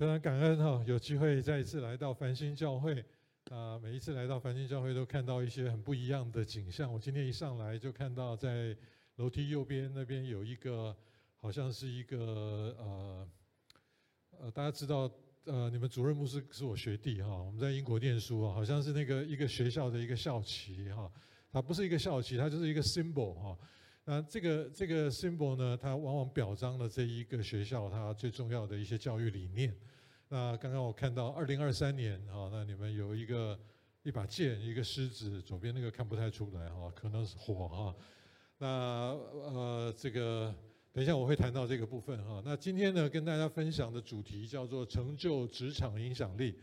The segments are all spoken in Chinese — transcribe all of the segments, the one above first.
非常感恩哈，有机会再一次来到繁星教会啊！每一次来到繁星教会，都看到一些很不一样的景象。我今天一上来就看到，在楼梯右边那边有一个，好像是一个呃呃，大家知道呃，你们主任牧师是我学弟哈，我们在英国念书啊，好像是那个一个学校的一个校旗哈，它不是一个校旗，它就是一个 symbol 哈。那这个这个 symbol 呢，它往往表彰了这一个学校它最重要的一些教育理念。那刚刚我看到二零二三年哈，那你们有一个一把剑，一个狮子，左边那个看不太出来哈，可能是火哈。那呃，这个等一下我会谈到这个部分哈。那今天呢，跟大家分享的主题叫做成就职场影响力。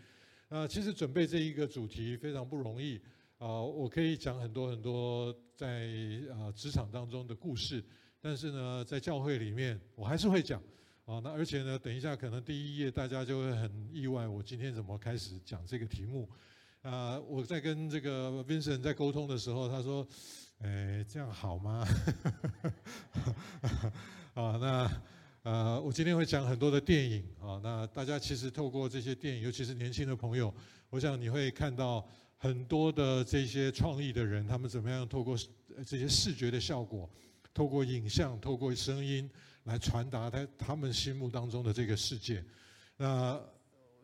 那其实准备这一个主题非常不容易啊，我可以讲很多很多在啊职场当中的故事，但是呢，在教会里面我还是会讲。啊，那而且呢，等一下可能第一页大家就会很意外，我今天怎么开始讲这个题目？啊，我在跟这个 Vincent 在沟通的时候，他说：“哎，这样好吗？” 啊，那呃，我今天会讲很多的电影啊，那大家其实透过这些电影，尤其是年轻的朋友，我想你会看到很多的这些创意的人，他们怎么样透过这些视觉的效果，透过影像，透过声音。来传达他他们心目当中的这个世界。那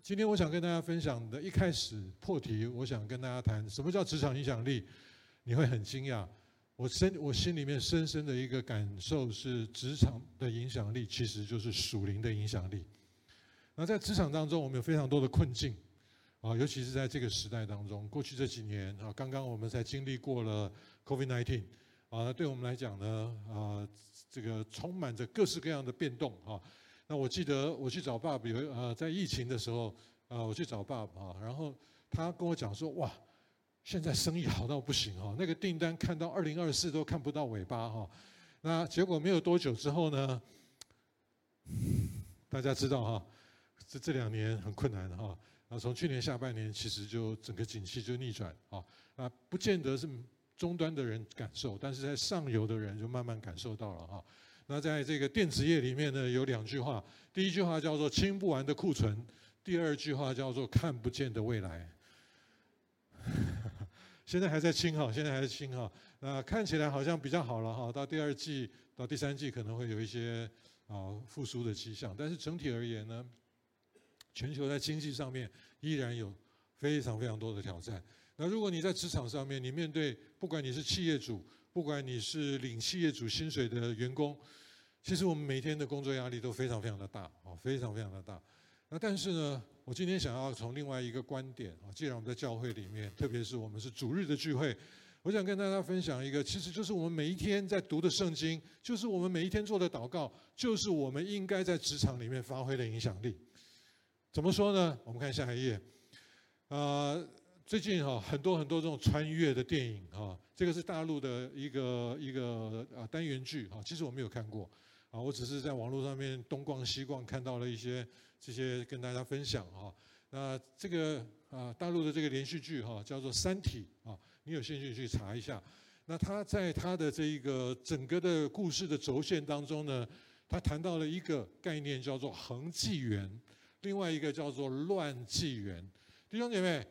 今天我想跟大家分享的，一开始破题，我想跟大家谈什么叫职场影响力。你会很惊讶，我深我心里面深深的一个感受是，职场的影响力其实就是属灵的影响力。那在职场当中，我们有非常多的困境啊，尤其是在这个时代当中，过去这几年啊，刚刚我们才经历过了 COVID-19 啊，对我们来讲呢啊。这个充满着各式各样的变动啊！那我记得我去找爸爸，有呃，在疫情的时候啊，我去找爸爸啊，然后他跟我讲说：“哇，现在生意好到不行哈，那个订单看到二零二四都看不到尾巴哈。”那结果没有多久之后呢，大家知道哈，这这两年很困难哈。啊，从去年下半年其实就整个景气就逆转啊，啊，不见得是。终端的人感受，但是在上游的人就慢慢感受到了哈。那在这个电子业里面呢，有两句话，第一句话叫做“清不完的库存”，第二句话叫做“看不见的未来”。现在还在清哈，现在还在清哈。那看起来好像比较好了哈，到第二季到第三季可能会有一些啊复苏的迹象，但是整体而言呢，全球在经济上面依然有非常非常多的挑战。那如果你在职场上面，你面对不管你是企业主，不管你是领企业主薪水的员工，其实我们每天的工作压力都非常非常的大啊，非常非常的大。那但是呢，我今天想要从另外一个观点啊，既然我们在教会里面，特别是我们是主日的聚会，我想跟大家分享一个，其实就是我们每一天在读的圣经，就是我们每一天做的祷告，就是我们应该在职场里面发挥的影响力。怎么说呢？我们看下一页，啊。最近哈很多很多这种穿越的电影哈，这个是大陆的一个一个啊单元剧哈，其实我没有看过啊，我只是在网络上面东逛西逛看到了一些这些跟大家分享哈。那这个啊大陆的这个连续剧哈叫做《三体》啊，你有兴趣去查一下。那他在他的这一个整个的故事的轴线当中呢，他谈到了一个概念叫做恒纪元，另外一个叫做乱纪元。弟兄姐妹。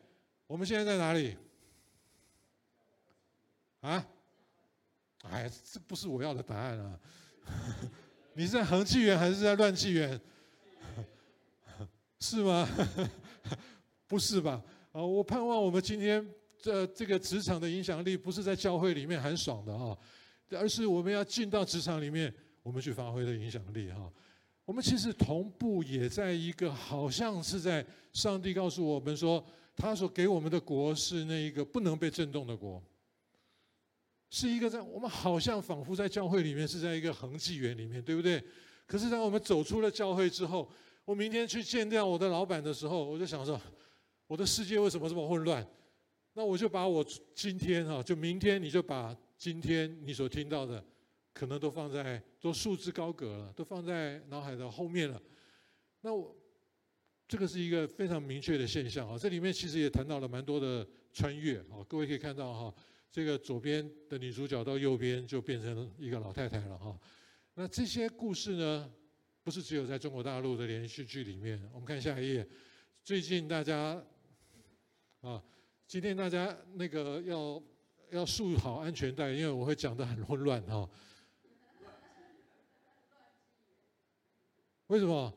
我们现在在哪里？啊？哎，这不是我要的答案啊！你是在恒纪元还是在乱纪元？是吗？不是吧？啊，我盼望我们今天这这个职场的影响力，不是在教会里面很爽的啊，而是我们要进到职场里面，我们去发挥的影响力哈。我们其实同步也在一个，好像是在上帝告诉我们说。他所给我们的国是那一个不能被震动的国，是一个在我们好像仿佛在教会里面是在一个恒纪元里面，对不对？可是当我们走出了教会之后，我明天去见掉我的老板的时候，我就想说，我的世界为什么这么混乱？那我就把我今天哈，就明天你就把今天你所听到的，可能都放在都束之高阁了，都放在脑海的后面了。那我。这个是一个非常明确的现象啊！这里面其实也谈到了蛮多的穿越啊。各位可以看到哈，这个左边的女主角到右边就变成一个老太太了哈。那这些故事呢，不是只有在中国大陆的连续剧里面。我们看下一页，最近大家啊，今天大家那个要要束好安全带，因为我会讲得很混乱哈。为什么？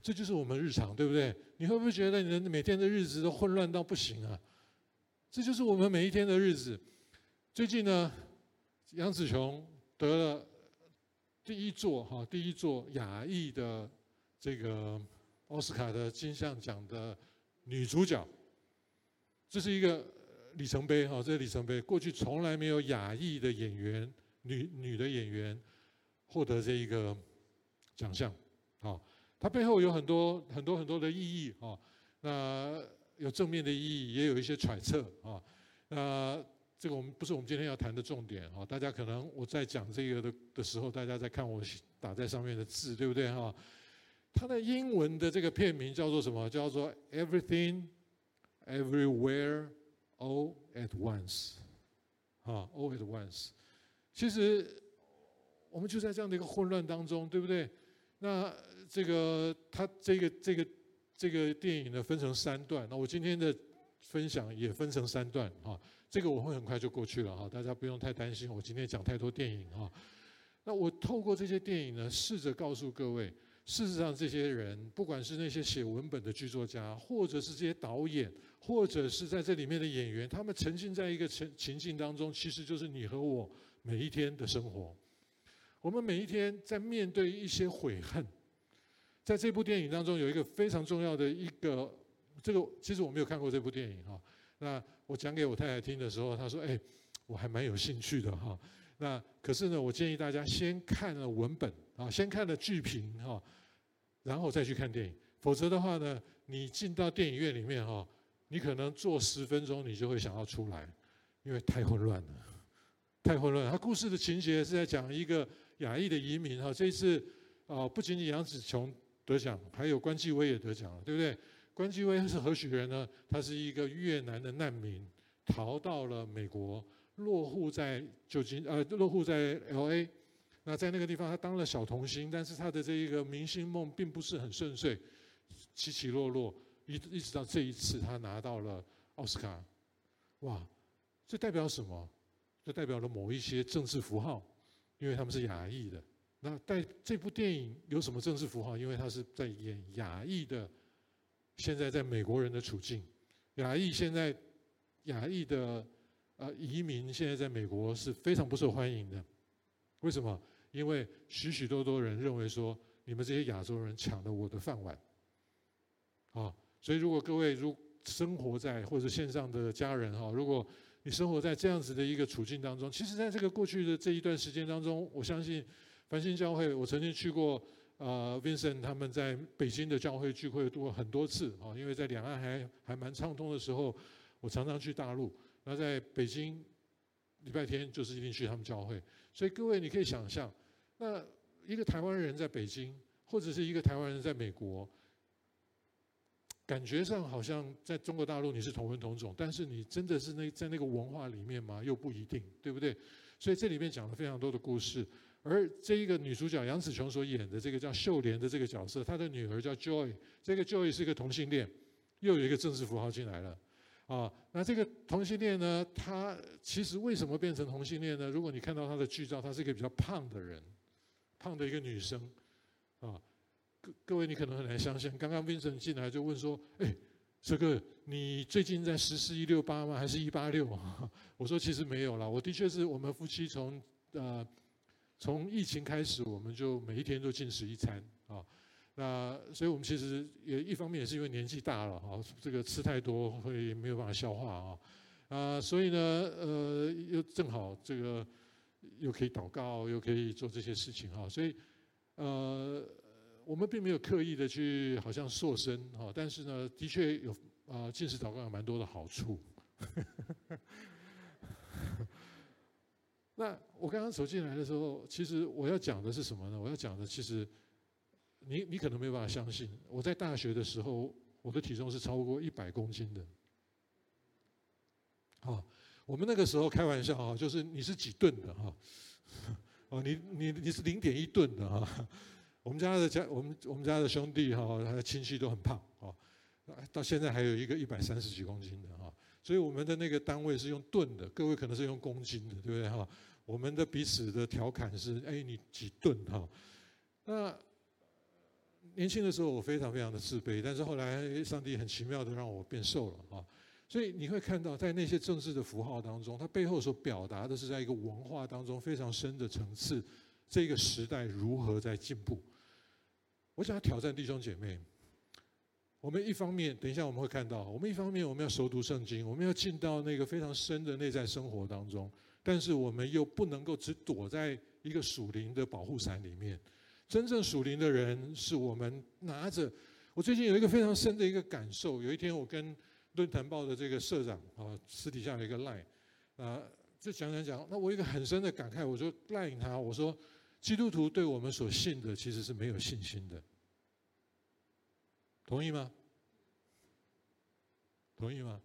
这就是我们日常，对不对？你会不会觉得你的每天的日子都混乱到不行啊？这就是我们每一天的日子。最近呢，杨紫琼得了第一座哈第一座亚裔的这个奥斯卡的金像奖的女主角，这是一个里程碑哈，这是里程碑。过去从来没有亚裔的演员女女的演员获得这一个奖项，啊。它背后有很多很多很多的意义啊，那有正面的意义，也有一些揣测啊。那这个我们不是我们今天要谈的重点啊。大家可能我在讲这个的的时候，大家在看我打在上面的字，对不对哈？它的英文的这个片名叫做什么？叫做 Everything, Everywhere, All at Once，啊，All at Once。其实我们就在这样的一个混乱当中，对不对？那这个它这个这个这个电影呢，分成三段，那我今天的分享也分成三段啊，这个我会很快就过去了哈，大家不用太担心，我今天讲太多电影哈。那我透过这些电影呢，试着告诉各位，事实上这些人，不管是那些写文本的剧作家，或者是这些导演，或者是在这里面的演员，他们沉浸在一个情情境当中，其实就是你和我每一天的生活。我们每一天在面对一些悔恨，在这部电影当中有一个非常重要的一个，这个其实我没有看过这部电影哈。那我讲给我太太听的时候，她说：“哎，我还蛮有兴趣的哈。”那可是呢，我建议大家先看了文本啊，先看了剧评哈，然后再去看电影。否则的话呢，你进到电影院里面哈，你可能坐十分钟，你就会想要出来，因为太混乱了，太混乱了。它故事的情节是在讲一个。亚裔的移民哈，这一次啊，不仅仅杨紫琼得奖，还有关继威也得奖了，对不对？关继威是何许人呢？他是一个越南的难民，逃到了美国，落户在旧金呃，落户在 L.A.，那在那个地方他当了小童星，但是他的这一个明星梦并不是很顺遂，起起落落，一一直到这一次他拿到了奥斯卡，哇，这代表什么？这代表了某一些政治符号。因为他们是亚裔的，那在这部电影有什么政治符号？因为他是在演亚裔的，现在在美国人的处境，亚裔现在亚裔的呃移民现在在美国是非常不受欢迎的。为什么？因为许许多多人认为说，你们这些亚洲人抢了我的饭碗。啊，所以如果各位如生活在或者线上的家人哈，如果你生活在这样子的一个处境当中，其实在这个过去的这一段时间当中，我相信繁星教会，我曾经去过，呃，Vincent 他们在北京的教会聚会多很多次啊，因为在两岸还还蛮畅通的时候，我常常去大陆。那在北京，礼拜天就是一定去他们教会。所以各位你可以想象，那一个台湾人在北京，或者是一个台湾人在美国。感觉上好像在中国大陆你是同文同种，但是你真的是那在那个文化里面吗？又不一定，对不对？所以这里面讲了非常多的故事，而这一个女主角杨紫琼所演的这个叫秀莲的这个角色，她的女儿叫 Joy，这个 Joy 是一个同性恋，又有一个政治符号进来了，啊，那这个同性恋呢，她其实为什么变成同性恋呢？如果你看到她的剧照，她是一个比较胖的人，胖的一个女生，各位，你可能很难相信，刚刚 Vincent 进来就问说：“哎，这个你最近在实施一六八吗？还是一八六？” 我说：“其实没有啦，我的确是我们夫妻从呃从疫情开始，我们就每一天都进食一餐啊。那所以我们其实也一方面也是因为年纪大了哈，这个吃太多会没有办法消化啊啊，所以呢呃又正好这个又可以祷告，又可以做这些事情哈，所以呃。”我们并没有刻意的去好像瘦身哈，但是呢，的确有啊，禁食祷告有蛮多的好处。那我刚刚走进来的时候，其实我要讲的是什么呢？我要讲的其实，你你可能没有办法相信，我在大学的时候，我的体重是超过一百公斤的。啊，我们那个时候开玩笑啊，就是你是几吨的哈？哦，你你你是零点一吨的哈？我们家的家，我们我们家的兄弟哈，他的亲戚都很胖哦，到现在还有一个一百三十几公斤的哈，所以我们的那个单位是用吨的，各位可能是用公斤的，对不对哈？我们的彼此的调侃是，哎，你几吨哈？那年轻的时候我非常非常的自卑，但是后来上帝很奇妙的让我变瘦了哈。所以你会看到，在那些政治的符号当中，它背后所表达的是在一个文化当中非常深的层次。这个时代如何在进步？我想要挑战弟兄姐妹。我们一方面，等一下我们会看到，我们一方面我们要熟读圣经，我们要进到那个非常深的内在生活当中，但是我们又不能够只躲在一个属灵的保护伞里面。真正属灵的人，是我们拿着。我最近有一个非常深的一个感受。有一天，我跟论坛报的这个社长啊，私底下有一个 line 啊，就讲讲讲。那我有一个很深的感慨，我就 line 他，我说。基督徒对我们所信的其实是没有信心的，同意吗？同意吗？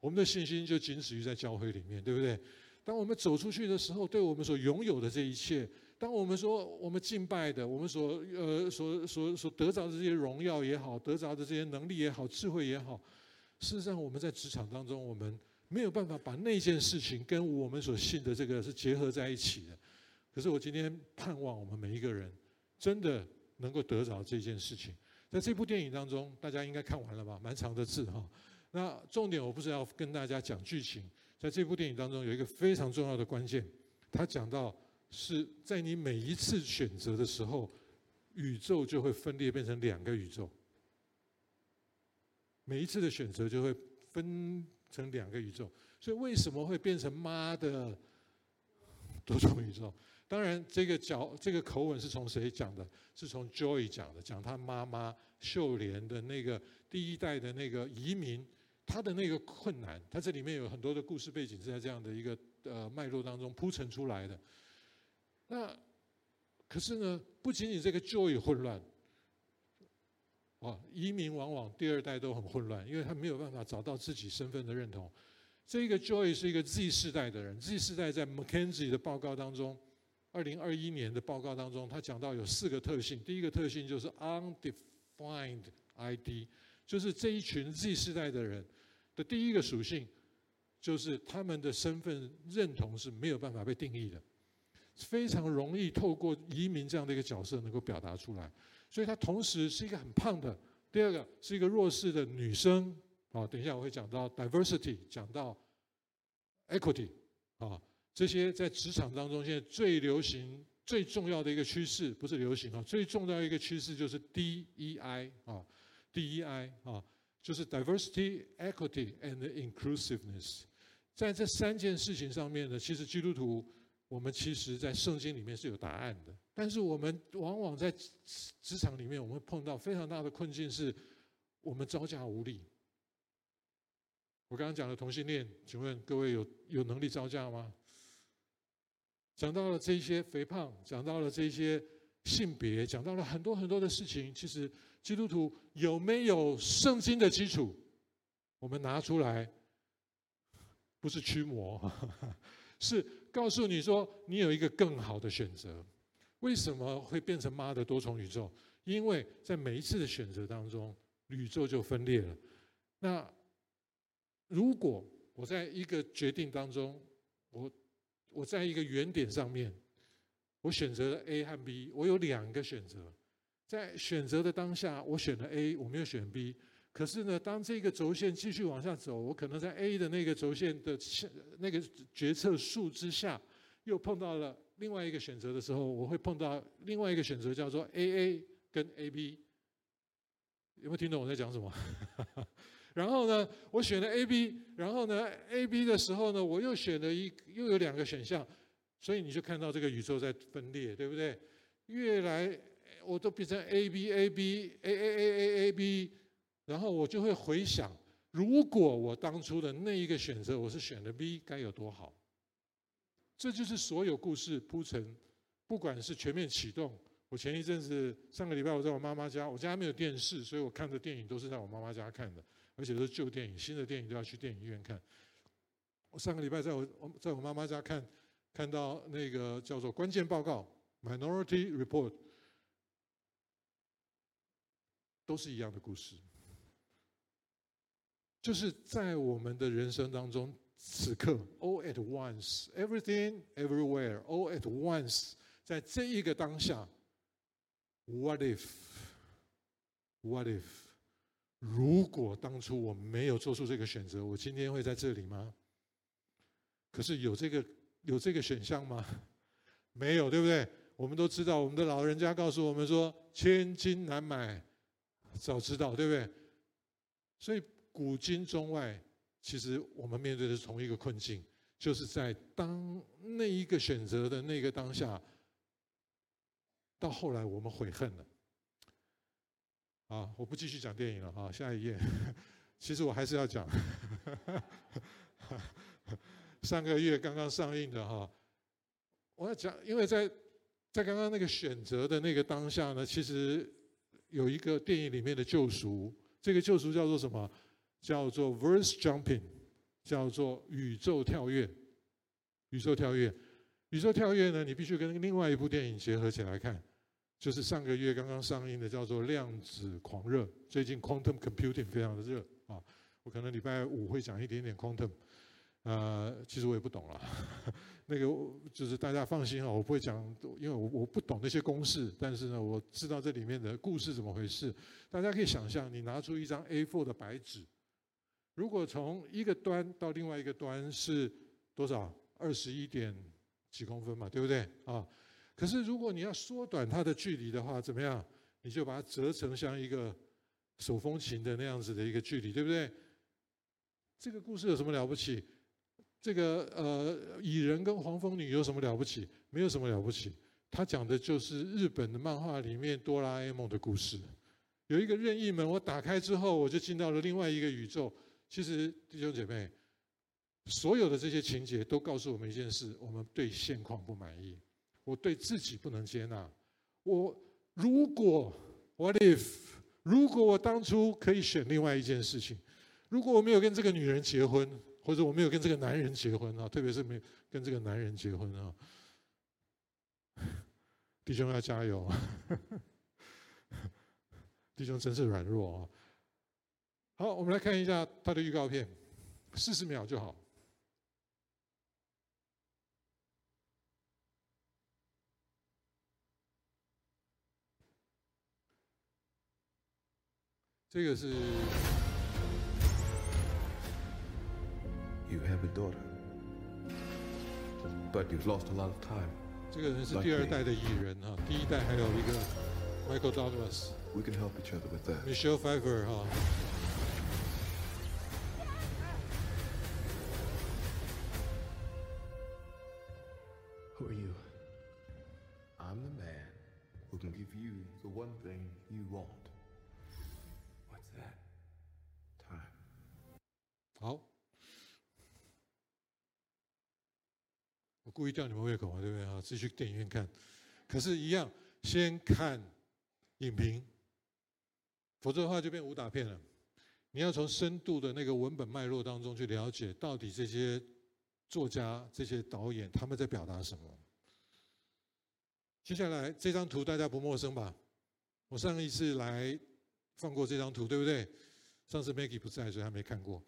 我们的信心就仅止于在教会里面，对不对？当我们走出去的时候，对我们所拥有的这一切，当我们说我们敬拜的，我们所呃所所所得着的这些荣耀也好，得着的这些能力也好，智慧也好，事实上我们在职场当中，我们没有办法把那件事情跟我们所信的这个是结合在一起的。可是我今天盼望我们每一个人真的能够得着这件事情。在这部电影当中，大家应该看完了吧？蛮长的字哈。那重点我不是要跟大家讲剧情，在这部电影当中有一个非常重要的关键，他讲到是在你每一次选择的时候，宇宙就会分裂变成两个宇宙。每一次的选择就会分成两个宇宙，所以为什么会变成妈的多重宇宙？当然，这个角这个口吻是从谁讲的？是从 Joy 讲的，讲他妈妈秀莲的那个第一代的那个移民，他的那个困难。他这里面有很多的故事背景是在这样的一个呃脉络当中铺陈出来的。那可是呢，不仅仅这个 Joy 混乱，啊，移民往往第二代都很混乱，因为他没有办法找到自己身份的认同。这个 Joy 是一个 Z 世代的人，Z 世代在 McKenzie 的报告当中。二零二一年的报告当中，他讲到有四个特性。第一个特性就是 undefined ID，就是这一群 Z 世代的人的第一个属性，就是他们的身份认同是没有办法被定义的，非常容易透过移民这样的一个角色能够表达出来。所以，他同时是一个很胖的，第二个是一个弱势的女生。啊，等一下我会讲到 diversity，讲到 equity，啊。这些在职场当中现在最流行、最重要的一个趋势，不是流行啊，最重要的一个趋势就是 DEI 啊，DEI 啊，就是 Diversity, Equity and Inclusiveness。在这三件事情上面呢，其实基督徒我们其实在圣经里面是有答案的，但是我们往往在职场里面，我们碰到非常大的困境，是我们招架无力。我刚刚讲的同性恋，请问各位有有能力招架吗？讲到了这些肥胖，讲到了这些性别，讲到了很多很多的事情。其实基督徒有没有圣经的基础？我们拿出来，不是驱魔，是告诉你说你有一个更好的选择。为什么会变成妈的多重宇宙？因为在每一次的选择当中，宇宙就分裂了。那如果我在一个决定当中，我。我在一个原点上面，我选择了 A 和 B，我有两个选择。在选择的当下，我选了 A，我没有选 B。可是呢，当这个轴线继续往下走，我可能在 A 的那个轴线的那个决策树之下，又碰到了另外一个选择的时候，我会碰到另外一个选择，叫做 AA 跟 AB。有没有听懂我在讲什么？然后呢，我选了 A、B，然后呢，A、B 的时候呢，我又选了一，又有两个选项，所以你就看到这个宇宙在分裂，对不对？越来我都变成 A、B、A、B、A、A、A、A、A、B，然后我就会回想，如果我当初的那一个选择我是选了 B，该有多好。这就是所有故事铺陈，不管是全面启动。我前一阵子上个礼拜我在我妈妈家，我家没有电视，所以我看的电影都是在我妈妈家看的。而且都是旧电影，新的电影都要去电影院看。我上个礼拜在我在我妈妈家看，看到那个叫做关键报告 （Minority Report），都是一样的故事，就是在我们的人生当中，此刻 all at once，everything everywhere all at once，在这一个当下，what if，what if，如果当初我没有做出这个选择，我今天会在这里吗？可是有这个有这个选项吗？没有，对不对？我们都知道，我们的老人家告诉我们说：“千金难买早知道”，对不对？所以古今中外，其实我们面对的是同一个困境，就是在当那一个选择的那个当下，到后来我们悔恨了。啊，我不继续讲电影了哈，下一页。其实我还是要讲。上个月刚刚上映的哈，我要讲，因为在在刚刚那个选择的那个当下呢，其实有一个电影里面的救赎，这个救赎叫做什么？叫做 verse jumping，叫做宇宙跳跃。宇宙跳跃，宇宙跳跃呢，你必须跟另外一部电影结合起来看，就是上个月刚刚上映的叫做《量子狂热》。最近 quantum computing 非常的热啊，我可能礼拜五会讲一点点 quantum。呃，其实我也不懂了，那个就是大家放心啊，我不会讲，因为我我不懂那些公式，但是呢，我知道这里面的故事怎么回事。大家可以想象，你拿出一张 A4 的白纸，如果从一个端到另外一个端是多少？二十一点几公分嘛，对不对？啊，可是如果你要缩短它的距离的话，怎么样？你就把它折成像一个手风琴的那样子的一个距离，对不对？这个故事有什么了不起？这个呃，蚁人跟黄蜂女有什么了不起？没有什么了不起。他讲的就是日本的漫画里面哆啦 A 梦的故事。有一个任意门，我打开之后，我就进到了另外一个宇宙。其实弟兄姐妹，所有的这些情节都告诉我们一件事：我们对现况不满意，我对自己不能接纳。我如果 What if？如果我当初可以选另外一件事情，如果我没有跟这个女人结婚。或者我没有跟这个男人结婚啊，特别是没跟这个男人结婚啊，弟兄要加油，弟兄真是软弱啊。好，我们来看一下他的预告片，四十秒就好。这个是。You have a daughter, but you've lost a lot of time. 这个人是第二代的蚁人哈，第一代还有一个 Michael Douglas。We can help each other with that. Michelle Pfeiffer 哈。 故意吊你们胃口嘛，对不对啊？自己去电影院看，可是，一样先看影评，否则的话就变武打片了。你要从深度的那个文本脉络当中去了解，到底这些作家、这些导演他们在表达什么。接下来这张图大家不陌生吧？我上一次来放过这张图，对不对？上次 Maggie 不在，所以他没看过。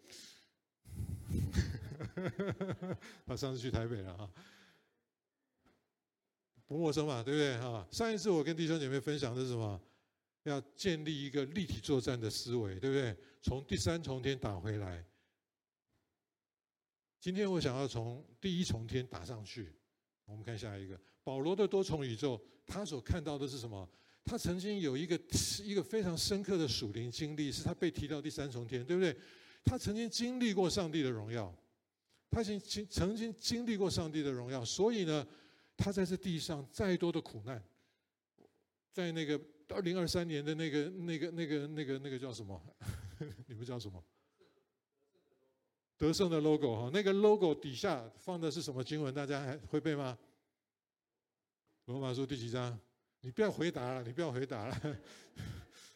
他上次去台北了哈。不陌生嘛，对不对哈？上一次我跟弟兄姐妹分享的是什么？要建立一个立体作战的思维，对不对？从第三重天打回来。今天我想要从第一重天打上去。我们看下一个，保罗的多重宇宙，他所看到的是什么？他曾经有一个一个非常深刻的属灵经历，是他被提到第三重天，对不对？他曾经经历过上帝的荣耀，他曾经曾经经历过上帝的荣耀，所以呢。他在这地上再多的苦难，在那个二零二三年的那个、那个、那个、那个、那个叫什么？你们叫什么？得胜的 logo 哈，那个 logo 底下放的是什么经文？大家还会背吗？罗马书第几章？你不要回答了，你不要回答了。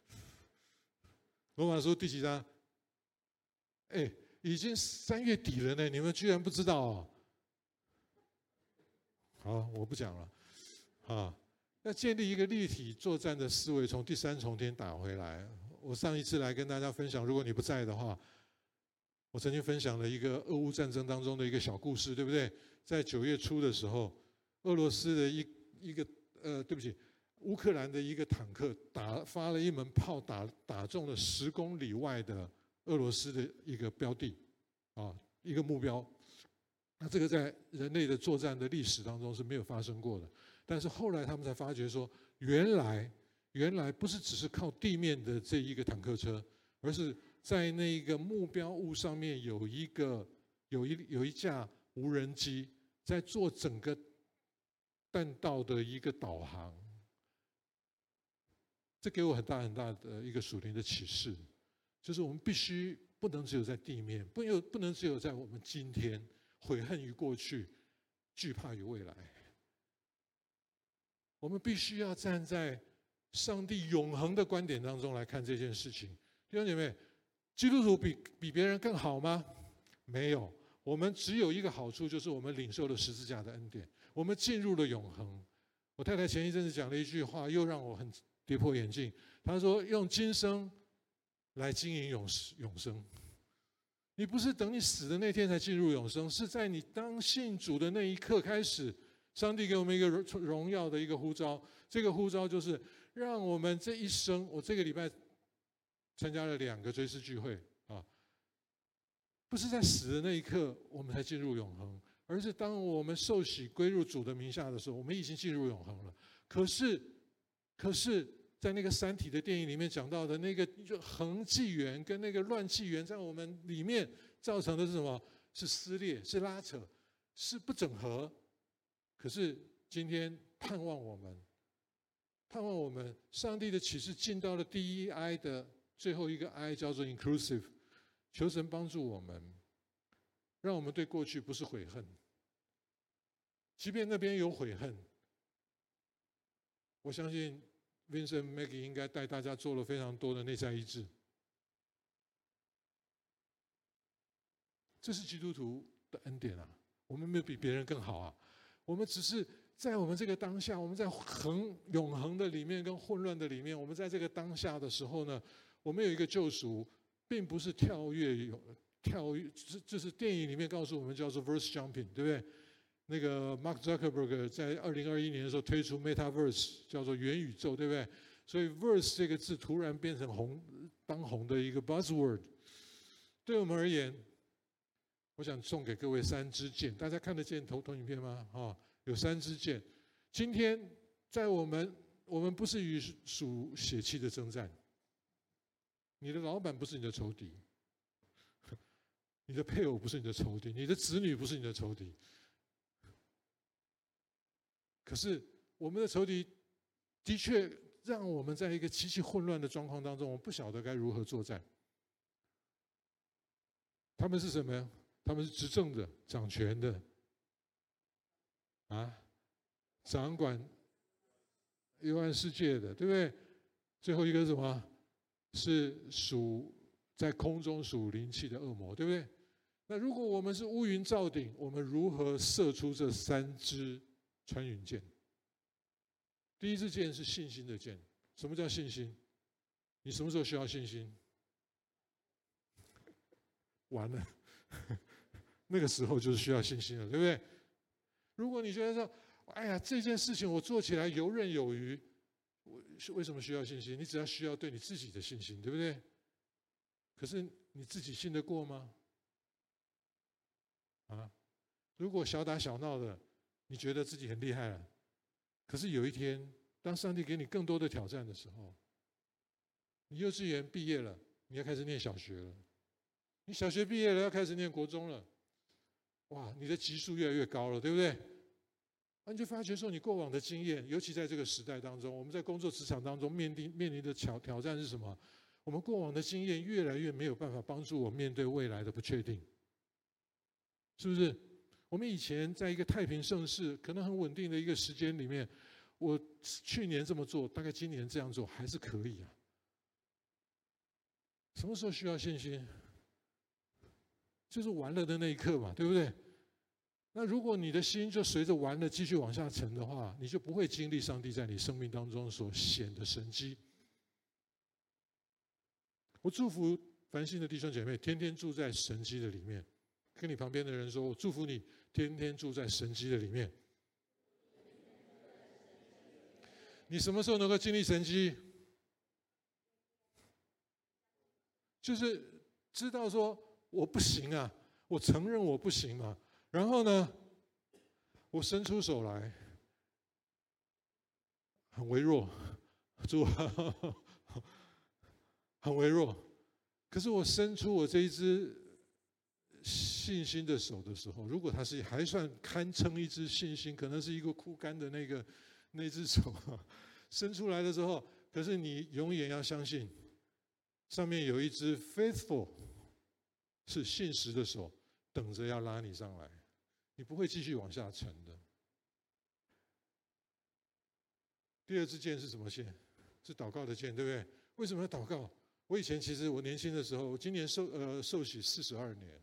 罗马书第几章？哎，已经三月底了呢，你们居然不知道哦？好，我不讲了。啊，要建立一个立体作战的思维，从第三重天打回来。我上一次来跟大家分享，如果你不在的话，我曾经分享了一个俄乌战争当中的一个小故事，对不对？在九月初的时候，俄罗斯的一一个呃，对不起，乌克兰的一个坦克打发了一门炮打，打中了十公里外的俄罗斯的一个标的，啊，一个目标。这个在人类的作战的历史当中是没有发生过的。但是后来他们才发觉说，原来原来不是只是靠地面的这一个坦克车，而是。在那个目标物上面有一个有一有一架无人机在做整个弹道的一个导航，这给我很大很大的一个属灵的启示，就是我们必须不能只有在地面，不有不能只有在我们今天悔恨于过去，惧怕于未来，我们必须要站在上帝永恒的观点当中来看这件事情，弟兄姐妹。基督徒比比别人更好吗？没有，我们只有一个好处，就是我们领受了十字架的恩典，我们进入了永恒。我太太前一阵子讲了一句话，又让我很跌破眼镜。她说：“用今生来经营永永生，你不是等你死的那天才进入永生，是在你当信主的那一刻开始，上帝给我们一个荣耀的一个呼召。这个呼召就是让我们这一生，我这个礼拜。”参加了两个追思聚会啊，不是在死的那一刻我们才进入永恒，而是当我们受洗归入主的名下的时候，我们已经进入永恒了。可是，可是在那个《三体》的电影里面讲到的那个就恒纪元跟那个乱纪元，在我们里面造成的是什么？是撕裂，是拉扯，是不整合。可是今天盼望我们，盼望我们，上帝的启示进到了第一 I 的。最后一个 I 叫做 inclusive，求神帮助我们，让我们对过去不是悔恨，即便那边有悔恨，我相信 Vincent Maggie 应该带大家做了非常多的内在医治，这是基督徒的恩典啊！我们没有比别人更好啊，我们只是在我们这个当下，我们在恒永恒的里面跟混乱的里面，我们在这个当下的时候呢。我们有一个救赎，并不是跳跃有跳跃，这这是电影里面告诉我们叫做 verse jumping，对不对？那个 Mark Zuckerberg 在二零二一年的时候推出 Metaverse，叫做元宇宙，对不对？所以 verse 这个字突然变成红当红的一个 buzzword。对我们而言，我想送给各位三支箭，大家看得见投投影片吗？啊，有三支箭。今天在我们，我们不是与属血气的征战。你的老板不是你的仇敌，你的配偶不是你的仇敌，你的子女不是你的仇敌。可是我们的仇敌的确让我们在一个极其混乱的状况当中，我们不晓得该如何作战。他们是什么呀？他们是执政的、掌权的，啊，掌管幽暗世界的，对不对？最后一个是什么？是属在空中属灵气的恶魔，对不对？那如果我们是乌云罩顶，我们如何射出这三支穿云箭？第一支箭是信心的箭。什么叫信心？你什么时候需要信心？完了，那个时候就是需要信心了，对不对？如果你觉得说，哎呀，这件事情我做起来游刃有余。是为什么需要信心？你只要需要对你自己的信心，对不对？可是你自己信得过吗？啊，如果小打小闹的，你觉得自己很厉害了，可是有一天，当上帝给你更多的挑战的时候，你幼稚园毕业了，你要开始念小学了，你小学毕业了，要开始念国中了，哇，你的级数越来越高了，对不对？那你就发觉说，你过往的经验，尤其在这个时代当中，我们在工作职场当中面临面临的挑挑战是什么？我们过往的经验越来越没有办法帮助我面对未来的不确定，是不是？我们以前在一个太平盛世、可能很稳定的一个时间里面，我去年这么做，大概今年这样做还是可以啊。什么时候需要信心？就是完了的那一刻嘛，对不对？那如果你的心就随着完了继续往下沉的话，你就不会经历上帝在你生命当中所显的神迹。我祝福繁星的弟兄姐妹，天天住在神迹的里面。跟你旁边的人说，我祝福你，天天住在神迹的里面。你什么时候能够经历神迹？就是知道说我不行啊，我承认我不行嘛。然后呢，我伸出手来，很微弱，主，很微弱。可是我伸出我这一只信心的手的时候，如果他是还算堪称一只信心，可能是一个枯干的那个。那只手伸出来的时候，可是你永远要相信，上面有一只 faithful 是信实的手，等着要拉你上来，你不会继续往下沉的。第二支箭是什么箭？是祷告的箭，对不对？为什么要祷告？我以前其实我年轻的时候，我今年受呃受洗四十二年，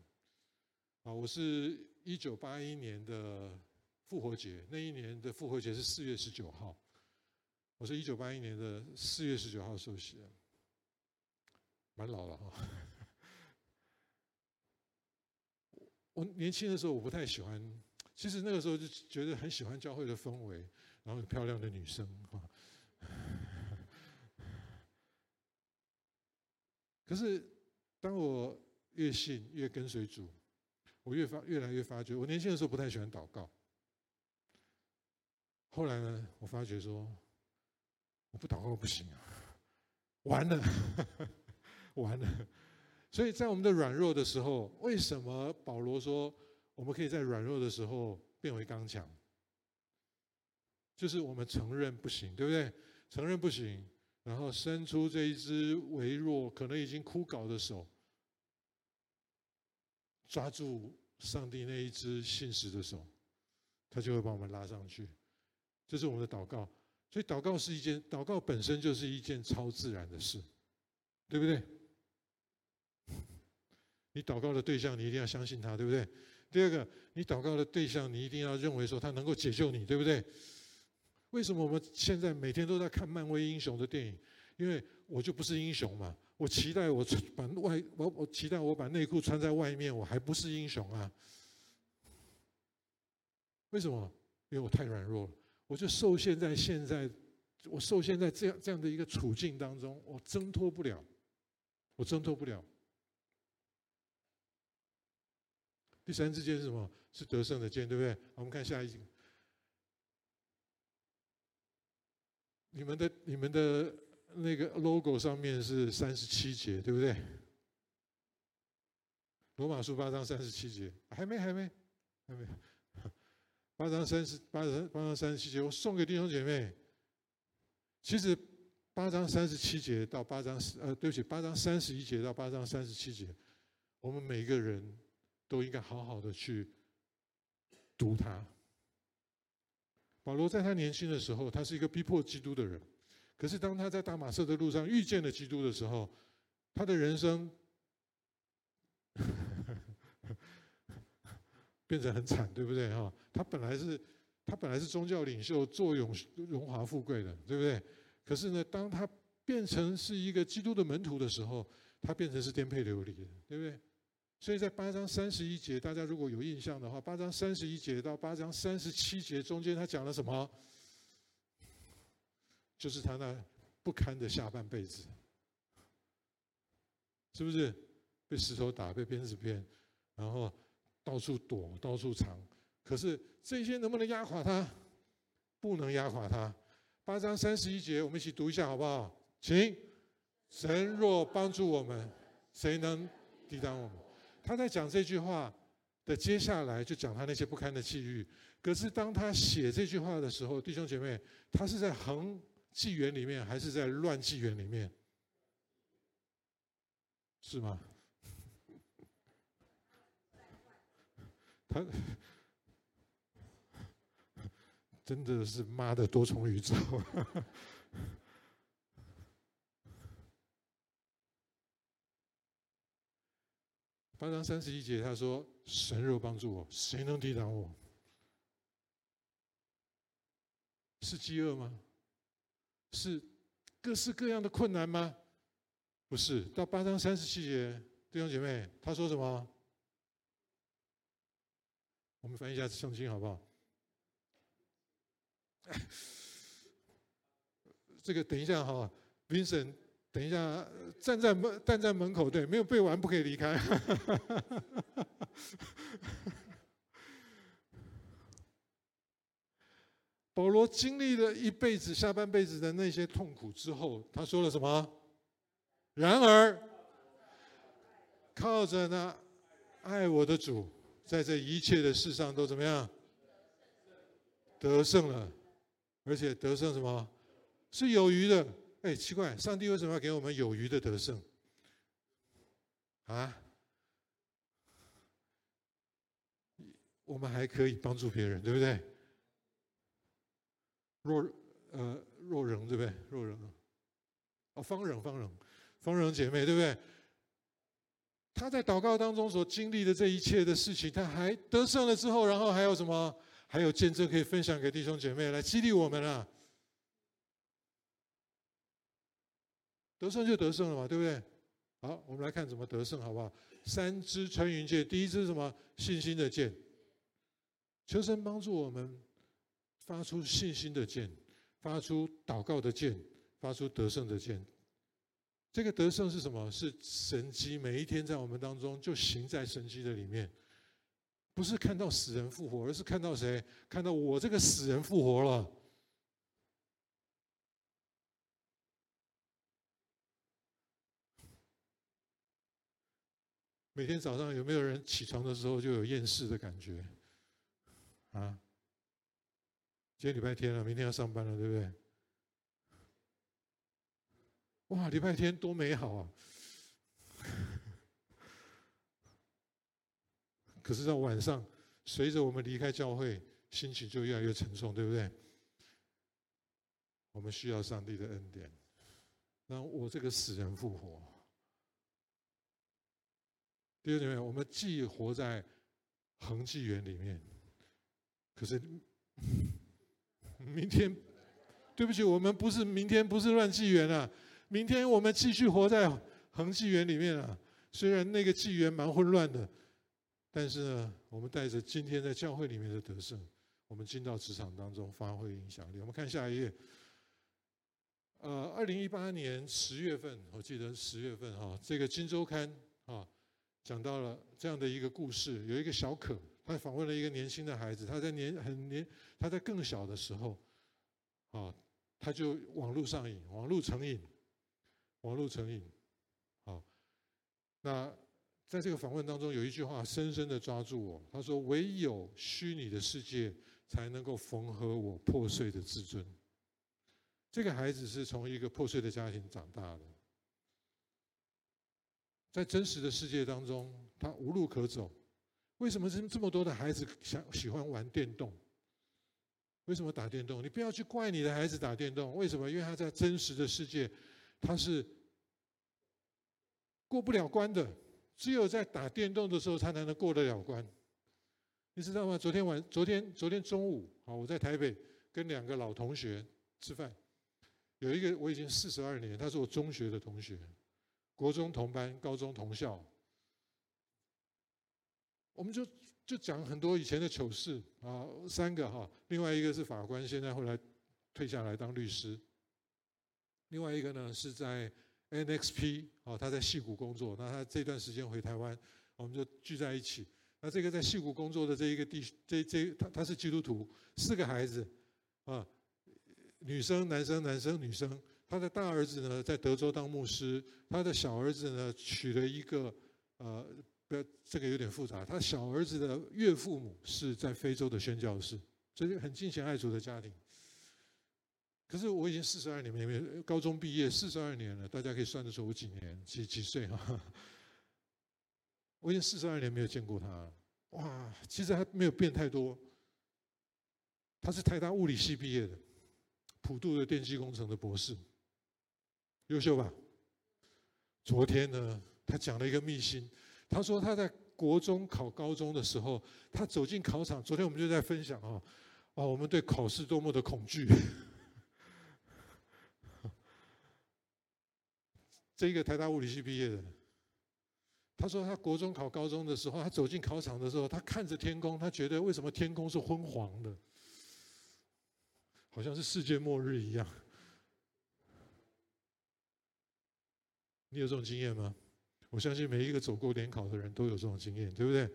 啊，我是一九八一年的。复活节那一年的复活节是四月十九号，我是一九八一年的四月十九号受洗的，蛮老了哈。我年轻的时候我不太喜欢，其实那个时候就觉得很喜欢教会的氛围，然后很漂亮的女生哈。可是当我越信越跟随主，我越发越来越发觉，我年轻的时候不太喜欢祷告。后来呢，我发觉说，我不祷告不行啊，完了，完了。所以在我们的软弱的时候，为什么保罗说我们可以在软弱的时候变为刚强？就是我们承认不行，对不对？承认不行，然后伸出这一只微弱、可能已经枯槁的手，抓住上帝那一只信实的手，他就会把我们拉上去。这是我们的祷告，所以祷告是一件，祷告本身就是一件超自然的事，对不对？你祷告的对象，你一定要相信他，对不对？第二个，你祷告的对象，你一定要认为说他能够解救你，对不对？为什么我们现在每天都在看漫威英雄的电影？因为我就不是英雄嘛，我期待我把外我我期待我把内裤穿在外面，我还不是英雄啊？为什么？因为我太软弱了。我就受限在现在，我受限在这样这样的一个处境当中，我挣脱不了，我挣脱不了。第三支箭是什么？是得胜的箭，对不对？我们看下一。你们的你们的那个 logo 上面是三十七节，对不对？罗马书八章三十七节，还没，还没，还没。八章三十八章八章三十七节，我送给弟兄姐妹。其实八章三十七节到八章呃，对不起，八章三十一节到八章三十七节，我们每个人都应该好好的去读它。保罗在他年轻的时候，他是一个逼迫基督的人，可是当他在大马色的路上遇见了基督的时候，他的人生。变成很惨，对不对？哈，他本来是，他本来是宗教领袖，坐拥荣华富贵的，对不对？可是呢，当他变成是一个基督的门徒的时候，他变成是颠沛流离的，对不对？所以在八章三十一节，大家如果有印象的话，八章三十一节到八章三十七节中间，他讲了什么？就是他那不堪的下半辈子，是不是？被石头打，被鞭子鞭，然后。到处躲，到处藏，可是这些能不能压垮他？不能压垮他。八章三十一节，我们一起读一下好不好？请，神若帮助我们，谁能抵挡我们？他在讲这句话的接下来，就讲他那些不堪的际遇。可是当他写这句话的时候，弟兄姐妹，他是在横纪元里面，还是在乱纪元里面？是吗？他真的是妈的多重宇宙。八章三十一节，他说：“神若帮助我，谁能抵挡我？是饥饿吗？是各式各样的困难吗？不是，到八章三十七节，弟兄姐妹，他说什么？我们翻译一下圣经好不好？这个等一下哈，Vincent，等一下站在门站在门口，对，没有背完不可以离开。保罗经历了一辈子下半辈子的那些痛苦之后，他说了什么？然而，靠着那爱我的主，在这一切的事上都怎么样？得胜了，而且得胜什么？是有余的。哎，奇怪，上帝为什么要给我们有余的得胜？啊？我们还可以帮助别人，对不对？若呃若人对不对？若人哦，方人方人方人姐妹对不对？他在祷告当中所经历的这一切的事情，他还得胜了之后，然后还有什么？还有见证可以分享给弟兄姐妹来激励我们啊！得胜就得胜了嘛，对不对？好，我们来看怎么得胜，好不好？三支穿云箭，第一支是什么？信心的箭。求神帮助我们。发出信心的箭，发出祷告的箭，发出得胜的箭。这个得胜是什么？是神迹，每一天在我们当中就行在神迹的里面，不是看到死人复活，而是看到谁？看到我这个死人复活了。每天早上有没有人起床的时候就有厌世的感觉？啊？今天礼拜天了，明天要上班了，对不对？哇，礼拜天多美好啊！可是到晚上，随着我们离开教会，心情就越来越沉重，对不对？我们需要上帝的恩典，让我这个死人复活。弟兄姐妹，我们既活在恒纪元里面，可是。明天，对不起，我们不是明天不是乱纪元啊，明天我们继续活在恒纪元里面啊。虽然那个纪元蛮混乱的，但是呢，我们带着今天在教会里面的得胜，我们进到职场当中发挥影响力。我们看下一页。呃，二零一八年十月份，我记得十月份哈，这个《金周刊》啊，讲到了这样的一个故事，有一个小可。他访问了一个年轻的孩子，他在年很年，他在更小的时候，啊，他就网络上瘾，网络成瘾，网络成瘾，好，那在这个访问当中有一句话深深的抓住我，他说：“唯有虚拟的世界才能够缝合我破碎的自尊。”这个孩子是从一个破碎的家庭长大的，在真实的世界当中，他无路可走。为什么这这么多的孩子想喜欢玩电动？为什么打电动？你不要去怪你的孩子打电动。为什么？因为他在真实的世界，他是过不了关的。只有在打电动的时候，他才能过得了关。你知道吗？昨天晚，昨天昨天中午，啊，我在台北跟两个老同学吃饭，有一个我已经四十二年，他是我中学的同学，国中同班，高中同校。我们就就讲很多以前的糗事啊，三个哈，另外一个是法官，现在后来退下来当律师。另外一个呢是在 NXP 啊，他在戏谷工作，那他这段时间回台湾，我们就聚在一起。那这个在戏谷工作的这一个弟，这这他他是基督徒，四个孩子啊，女生、男生、男生、女生。他的大儿子呢在德州当牧师，他的小儿子呢娶了一个呃。不要这个有点复杂。他小儿子的岳父母是在非洲的宣教士，所以很敬虔爱主的家庭。可是我已经四十二年没有高中毕业，四十二年了，大家可以算得出我几年几几岁哈？我已经四十二年没有见过他，哇，其实还没有变太多。他是台大物理系毕业的，普渡的电机工程的博士，优秀吧？昨天呢，他讲了一个秘辛。他说他在国中考高中的时候，他走进考场。昨天我们就在分享啊，哦，我们对考试多么的恐惧。这一个台大物理系毕业的，他说他国中考高中的时候，他走进考场的时候，他看着天空，他觉得为什么天空是昏黄的，好像是世界末日一样。你有这种经验吗？我相信每一个走过联考的人都有这种经验，对不对？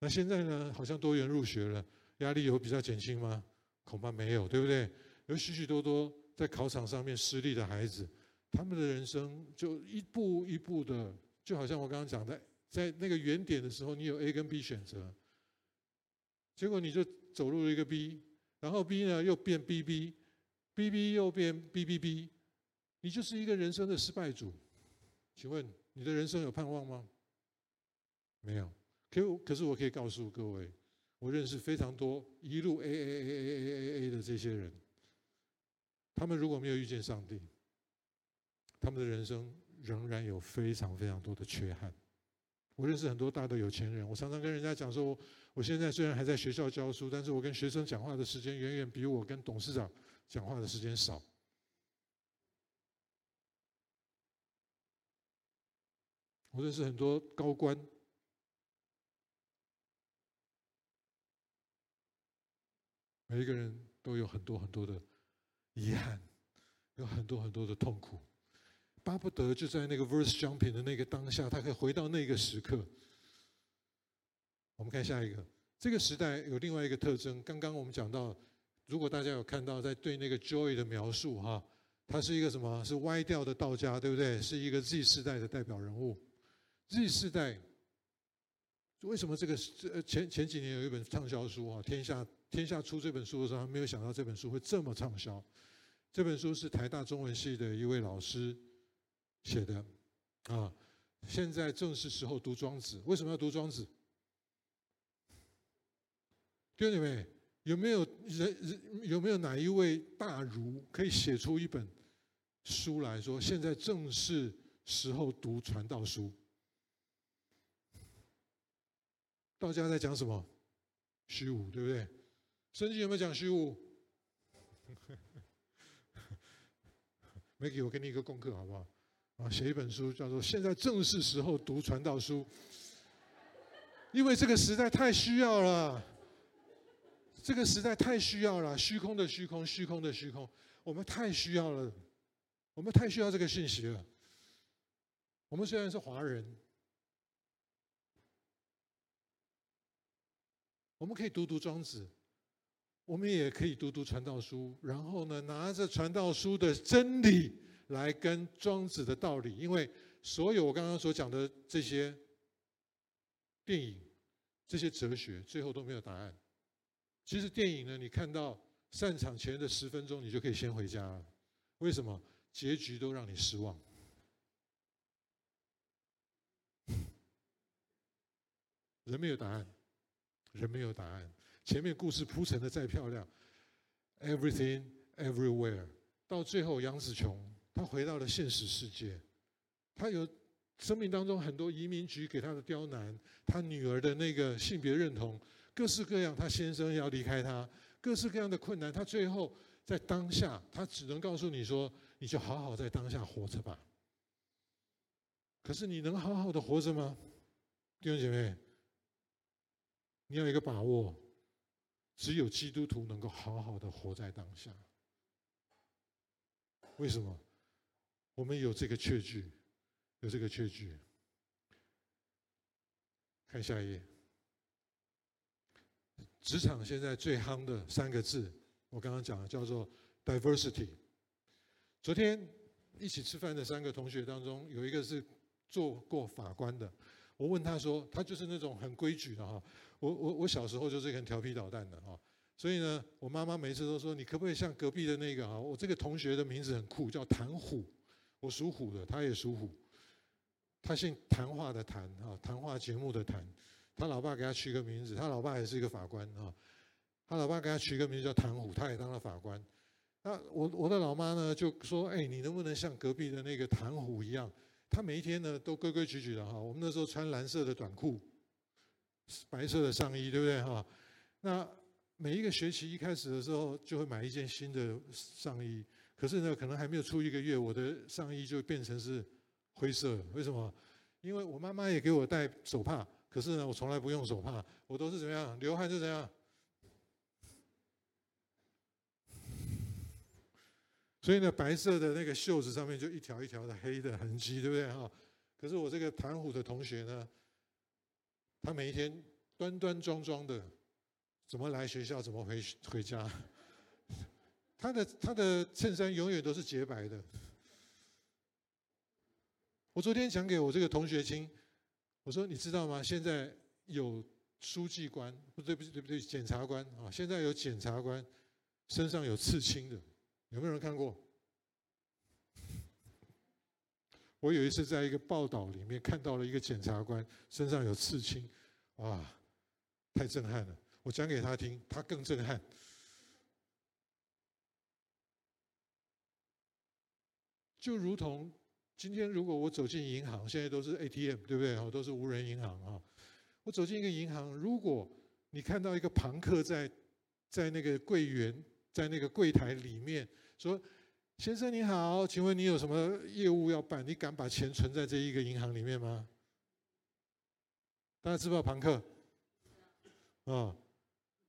那现在呢？好像多元入学了，压力有比较减轻吗？恐怕没有，对不对？有许许多多在考场上面失利的孩子，他们的人生就一步一步的。就好像我刚刚讲的，在那个原点的时候，你有 A 跟 B 选择，结果你就走入了一个 B，然后 B 呢又变 BB，BB 又变 BBB，你就是一个人生的失败组。请问你的人生有盼望吗？没有。可可是我可以告诉各位，我认识非常多一路 A A A A A A A 的这些人，他们如果没有遇见上帝，他们的人生。仍然有非常非常多的缺憾。我认识很多大的有钱人，我常常跟人家讲说，我现在虽然还在学校教书，但是我跟学生讲话的时间远远比我跟董事长讲话的时间少。我认识很多高官，每一个人都有很多很多的遗憾，有很多很多的痛苦。巴不得就在那个 verse jumping 的那个当下，他可以回到那个时刻。我们看下一个，这个时代有另外一个特征。刚刚我们讲到，如果大家有看到在对那个 Joy 的描述哈，他是一个什么？是歪掉的道家，对不对？是一个 Z 世代的代表人物。Z 世代为什么这个这前前几年有一本畅销书啊？天下天下出这本书的时候，他没有想到这本书会这么畅销。这本书是台大中文系的一位老师。写的啊，现在正是时候读庄子。为什么要读庄子？兄弟们，有没有人人有没有哪一位大儒可以写出一本书来说，现在正是时候读传道书？道家在讲什么？虚无，对不对？圣经有没有讲虚无？Maggie，我给你一个功课，好不好？啊，写一本书叫做《现在正是时候读传道书》，因为这个时代太需要了，这个时代太需要了，虚空的虚空，虚空的虚空，我们太需要了，我们太需要这个信息了。我们虽然是华人，我们可以读读庄子，我们也可以读读传道书，然后呢，拿着传道书的真理。来跟庄子的道理，因为所有我刚刚所讲的这些电影、这些哲学，最后都没有答案。其实电影呢，你看到散场前的十分钟，你就可以先回家了。为什么？结局都让你失望。人没有答案，人没有答案。前面故事铺陈的再漂亮，everything everywhere，到最后杨紫琼。他回到了现实世界，他有生命当中很多移民局给他的刁难，他女儿的那个性别认同，各式各样，他先生要离开他，各式各样的困难，他最后在当下，他只能告诉你说，你就好好在当下活着吧。可是你能好好的活着吗？弟兄姐妹，你有一个把握，只有基督徒能够好好的活在当下。为什么？我们有这个确据，有这个确据。看下一页。职场现在最夯的三个字，我刚刚讲的叫做 diversity。昨天一起吃饭的三个同学当中，有一个是做过法官的。我问他说，他就是那种很规矩的哈。我我我小时候就是很调皮捣蛋的哈。所以呢，我妈妈每次都说，你可不可以像隔壁的那个哈？我这个同学的名字很酷，叫谭虎。我属虎的，他也属虎。他姓谈话的谈啊，谈话节目的谈。他老爸给他取个名字，他老爸也是一个法官啊。他老爸给他取个名字叫谭虎，他也当了法官。那我我的老妈呢就说：“哎，你能不能像隔壁的那个谭虎一样？他每一天呢都规规矩矩的哈。我们那时候穿蓝色的短裤，白色的上衣，对不对哈？那每一个学期一开始的时候就会买一件新的上衣。”可是呢，可能还没有出一个月，我的上衣就变成是灰色。为什么？因为我妈妈也给我戴手帕，可是呢，我从来不用手帕，我都是怎么样？流汗就怎样。所以呢，白色的那个袖子上面就一条一条的黑的痕迹，对不对哈？可是我这个潭虎的同学呢，他每一天端端庄庄的，怎么来学校，怎么回回家。他的他的衬衫永远都是洁白的。我昨天讲给我这个同学听，我说你知道吗？现在有书记官，不对不对不对，检察官啊，现在有检察官身上有刺青的。有没有人看过？我有一次在一个报道里面看到了一个检察官身上有刺青，哇，太震撼了！我讲给他听，他更震撼。就如同今天，如果我走进银行，现在都是 ATM，对不对？哈，都是无人银行啊。我走进一个银行，如果你看到一个庞克在在那个柜员。在那个柜台里面说：“先生你好，请问你有什么业务要办？你敢把钱存在这一个银行里面吗？”大家知不知道庞克？啊、哦，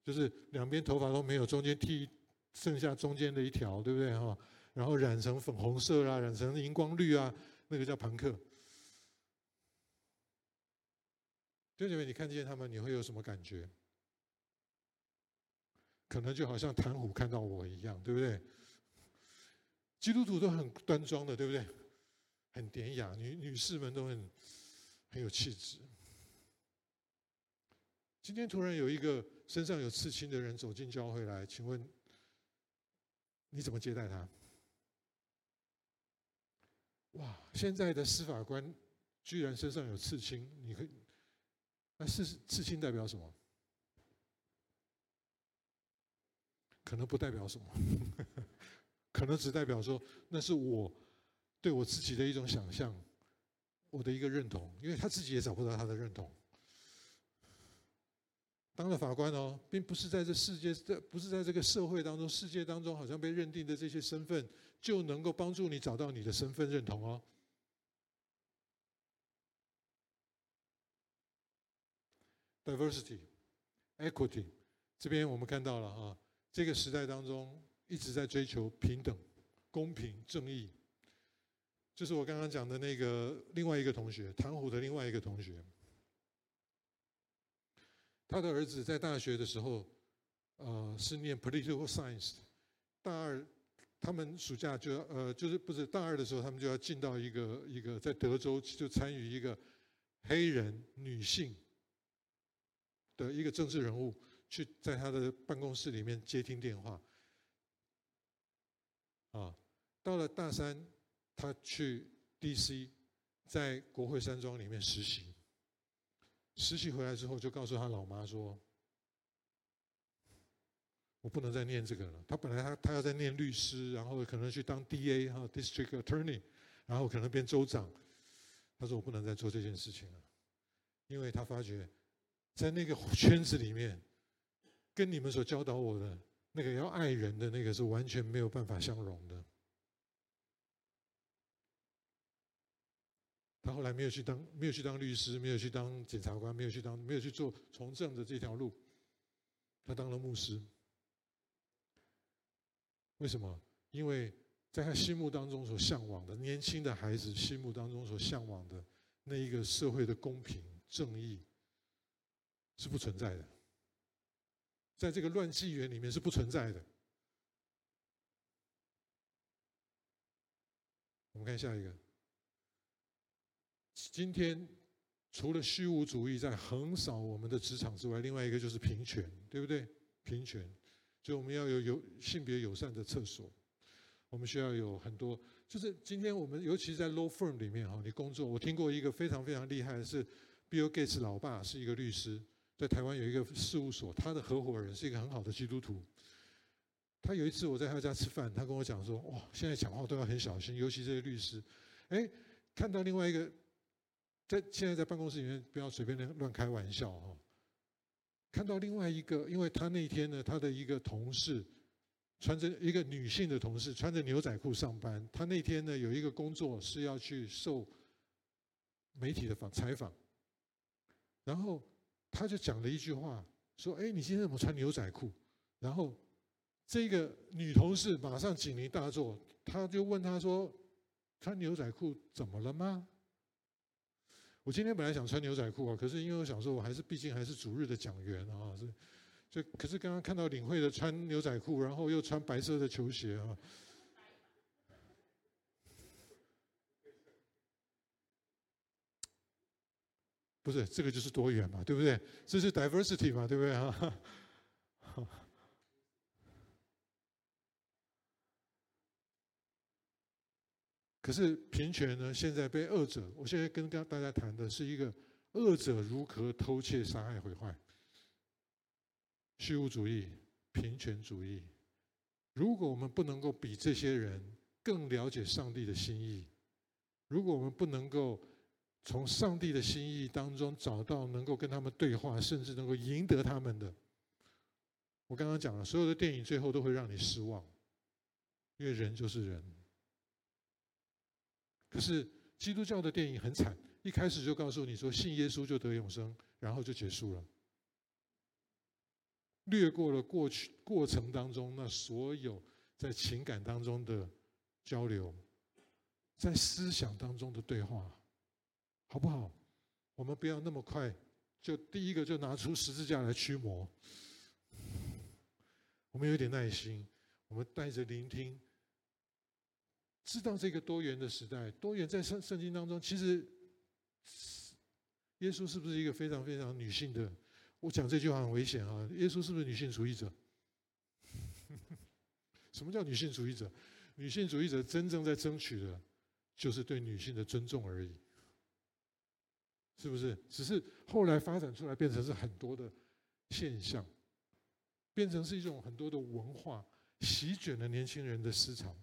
就是两边头发都没有，中间剃剩下中间的一条，对不对哈？然后染成粉红色啦，染成荧光绿啊，那个叫庞克。弟兄姐妹，你看见他们，你会有什么感觉？可能就好像谭虎看到我一样，对不对？基督徒都很端庄的，对不对？很典雅，女女士们都很很有气质。今天突然有一个身上有刺青的人走进教会来，请问你怎么接待他？哇！现在的司法官居然身上有刺青，你可以？那刺刺青代表什么？可能不代表什么，可能只代表说那是我对我自己的一种想象，我的一个认同，因为他自己也找不到他的认同。当了法官哦，并不是在这世界，这不是在这个社会当中、世界当中，好像被认定的这些身份就能够帮助你找到你的身份认同哦。Diversity, equity，这边我们看到了啊。这个时代当中一直在追求平等、公平、正义，就是我刚刚讲的那个另外一个同学，唐虎的另外一个同学，他的儿子在大学的时候，呃，是念 political science，大二他们暑假就要呃，就是不是大二的时候，他们就要进到一个一个在德州就参与一个黑人女性的一个政治人物。去在他的办公室里面接听电话，啊，到了大三，他去 DC，在国会山庄里面实习。实习回来之后，就告诉他老妈说：“我不能再念这个了。”他本来他他要再念律师，然后可能去当 DA 哈 District Attorney，然后可能变州长。他说：“我不能再做这件事情了，因为他发觉，在那个圈子里面。”跟你们所教导我的那个要爱人的那个是完全没有办法相容的。他后来没有去当，没有去当律师，没有去当检察官，没有去当，没有去做从政的这条路。他当了牧师。为什么？因为在他心目当中所向往的年轻的孩子心目当中所向往的那一个社会的公平正义是不存在的。在这个乱纪元里面是不存在的。我们看下一个。今天除了虚无主义在横扫我们的职场之外，另外一个就是平权，对不对？平权，就我们要有有性别友善的厕所，我们需要有很多。就是今天我们尤其在 law firm 里面哈，你工作，我听过一个非常非常厉害的是，Bill Gates 老爸是一个律师。在台湾有一个事务所，他的合伙人是一个很好的基督徒。他有一次我在他家吃饭，他跟我讲说：“哇，现在讲话都要很小心，尤其这些律师。”哎，看到另外一个，在现在在办公室里面不要随便乱开玩笑哈。看到另外一个，因为他那天呢，他的一个同事穿着一个女性的同事穿着牛仔裤上班，他那天呢有一个工作是要去受媒体的访采访，然后他就讲了一句话，说：“哎，你今天怎么穿牛仔裤？”然后这个女同事马上警铃大作，他就问他说：“穿牛仔裤怎么了吗？”我今天本来想穿牛仔裤啊，可是因为我想说，我还是毕竟还是主日的讲员啊，就可是刚刚看到领会的穿牛仔裤，然后又穿白色的球鞋啊。不是，这个就是多元嘛，对不对？这是 diversity 嘛，对不对啊？可是平权呢？现在被恶者，我现在跟大家谈的是一个恶者如何偷窃、杀害、毁坏。虚无主义、平权主义。如果我们不能够比这些人更了解上帝的心意，如果我们不能够从上帝的心意当中找到能够跟他们对话，甚至能够赢得他们的。我刚刚讲了，所有的电影最后都会让你失望，因为人就是人。可是基督教的电影很惨，一开始就告诉你说信耶稣就得永生，然后就结束了，略过了过去过程当中那所有在情感当中的交流，在思想当中的对话。好不好？我们不要那么快，就第一个就拿出十字架来驱魔。我们有点耐心，我们带着聆听，知道这个多元的时代，多元在圣圣经当中，其实耶稣是不是一个非常非常女性的？我讲这句话很危险啊！耶稣是不是女性主义者？什么叫女性主义者？女性主义者真正在争取的，就是对女性的尊重而已。是不是？只是后来发展出来，变成是很多的现象，变成是一种很多的文化席卷了年轻人的思潮。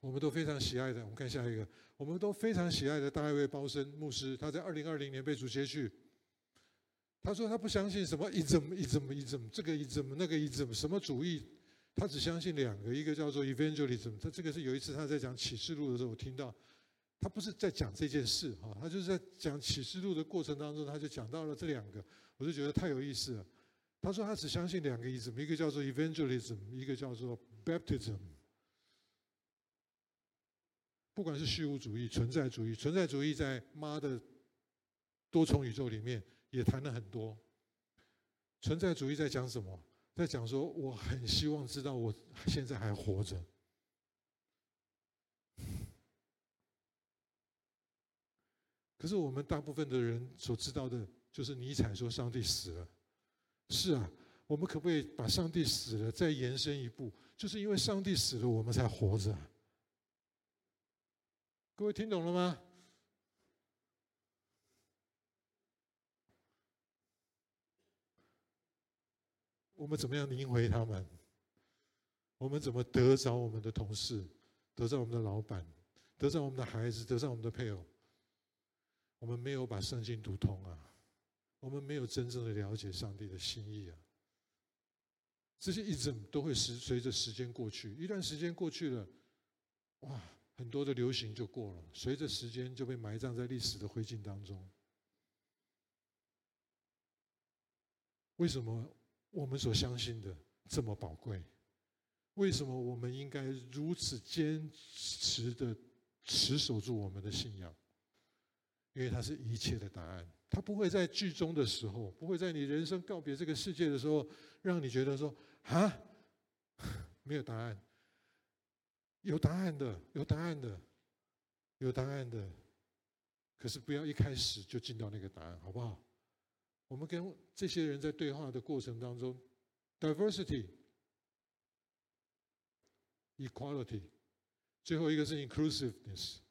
我们都非常喜爱的，我们看下一个，我们都非常喜爱的大卫鲍森牧师，他在二零二零年被主接去。他说他不相信什么一怎么一怎么一怎么这个一怎么那个一怎么什么主义，他只相信两个，一个叫做 evangelism。他这个是有一次他在讲启示录的时候，我听到。他不是在讲这件事哈，他就是在讲启示录的过程当中，他就讲到了这两个，我就觉得太有意思了。他说他只相信两个意思，一个叫做 evangelism，一个叫做 baptism。不管是虚无主义、存在主义，存在主义在妈的多重宇宙里面也谈了很多。存在主义在讲什么？在讲说我很希望知道我现在还活着。可是我们大部分的人所知道的，就是尼采说上帝死了。是啊，我们可不可以把上帝死了再延伸一步？就是因为上帝死了，我们才活着。各位听懂了吗？我们怎么样赢回他们？我们怎么得着我们的同事，得着我们的老板，得着我们的孩子，得着我们的配偶？我们没有把圣经读通啊，我们没有真正的了解上帝的心意啊。这些一直都会随随着时间过去，一段时间过去了，哇，很多的流行就过了，随着时间就被埋葬在历史的灰烬当中。为什么我们所相信的这么宝贵？为什么我们应该如此坚持的持守住我们的信仰？因为它是一切的答案，它不会在剧终的时候，不会在你人生告别这个世界的时候，让你觉得说啊，没有答案。有答案的，有答案的，有答案的。可是不要一开始就进到那个答案，好不好？我们跟这些人在对话的过程当中，diversity、equality，最后一个是 inclusiveness。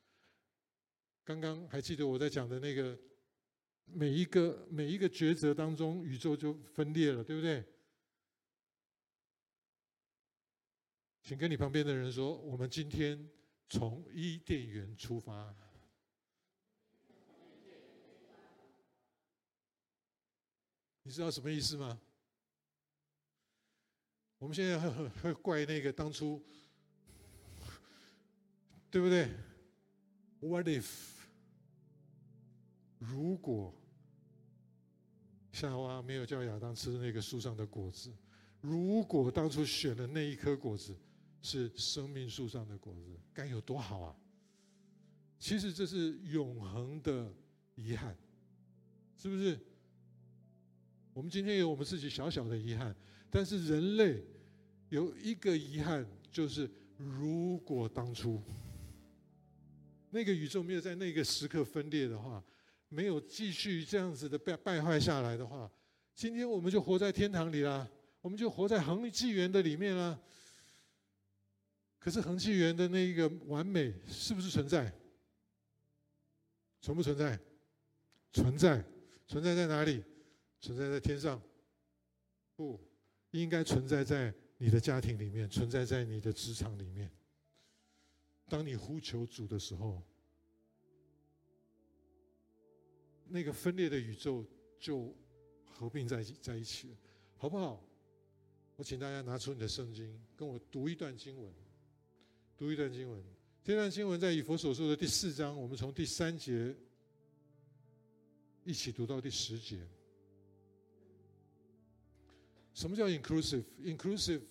刚刚还记得我在讲的那个，每一个每一个抉择当中，宇宙就分裂了，对不对？请跟你旁边的人说，我们今天从伊甸园出发。你知道什么意思吗？我们现在会会怪那个当初，对不对？What if？如果夏娃没有叫亚当吃那个树上的果子，如果当初选的那一颗果子是生命树上的果子，该有多好啊！其实这是永恒的遗憾，是不是？我们今天有我们自己小小的遗憾，但是人类有一个遗憾，就是如果当初那个宇宙没有在那个时刻分裂的话，没有继续这样子的败败坏下来的话，今天我们就活在天堂里啦，我们就活在恒纪元的里面啦。可是恒纪元的那一个完美是不是存在？存不存在？存在，存在在哪里？存在在天上，不应该存在在你的家庭里面，存在在你的职场里面。当你呼求主的时候，那个分裂的宇宙就合并在在一起了，好不好？我请大家拿出你的圣经，跟我读一段经文，读一段经文。这段经文在以弗所书的第四章，我们从第三节一起读到第十节。什么叫 inclusive？inclusive，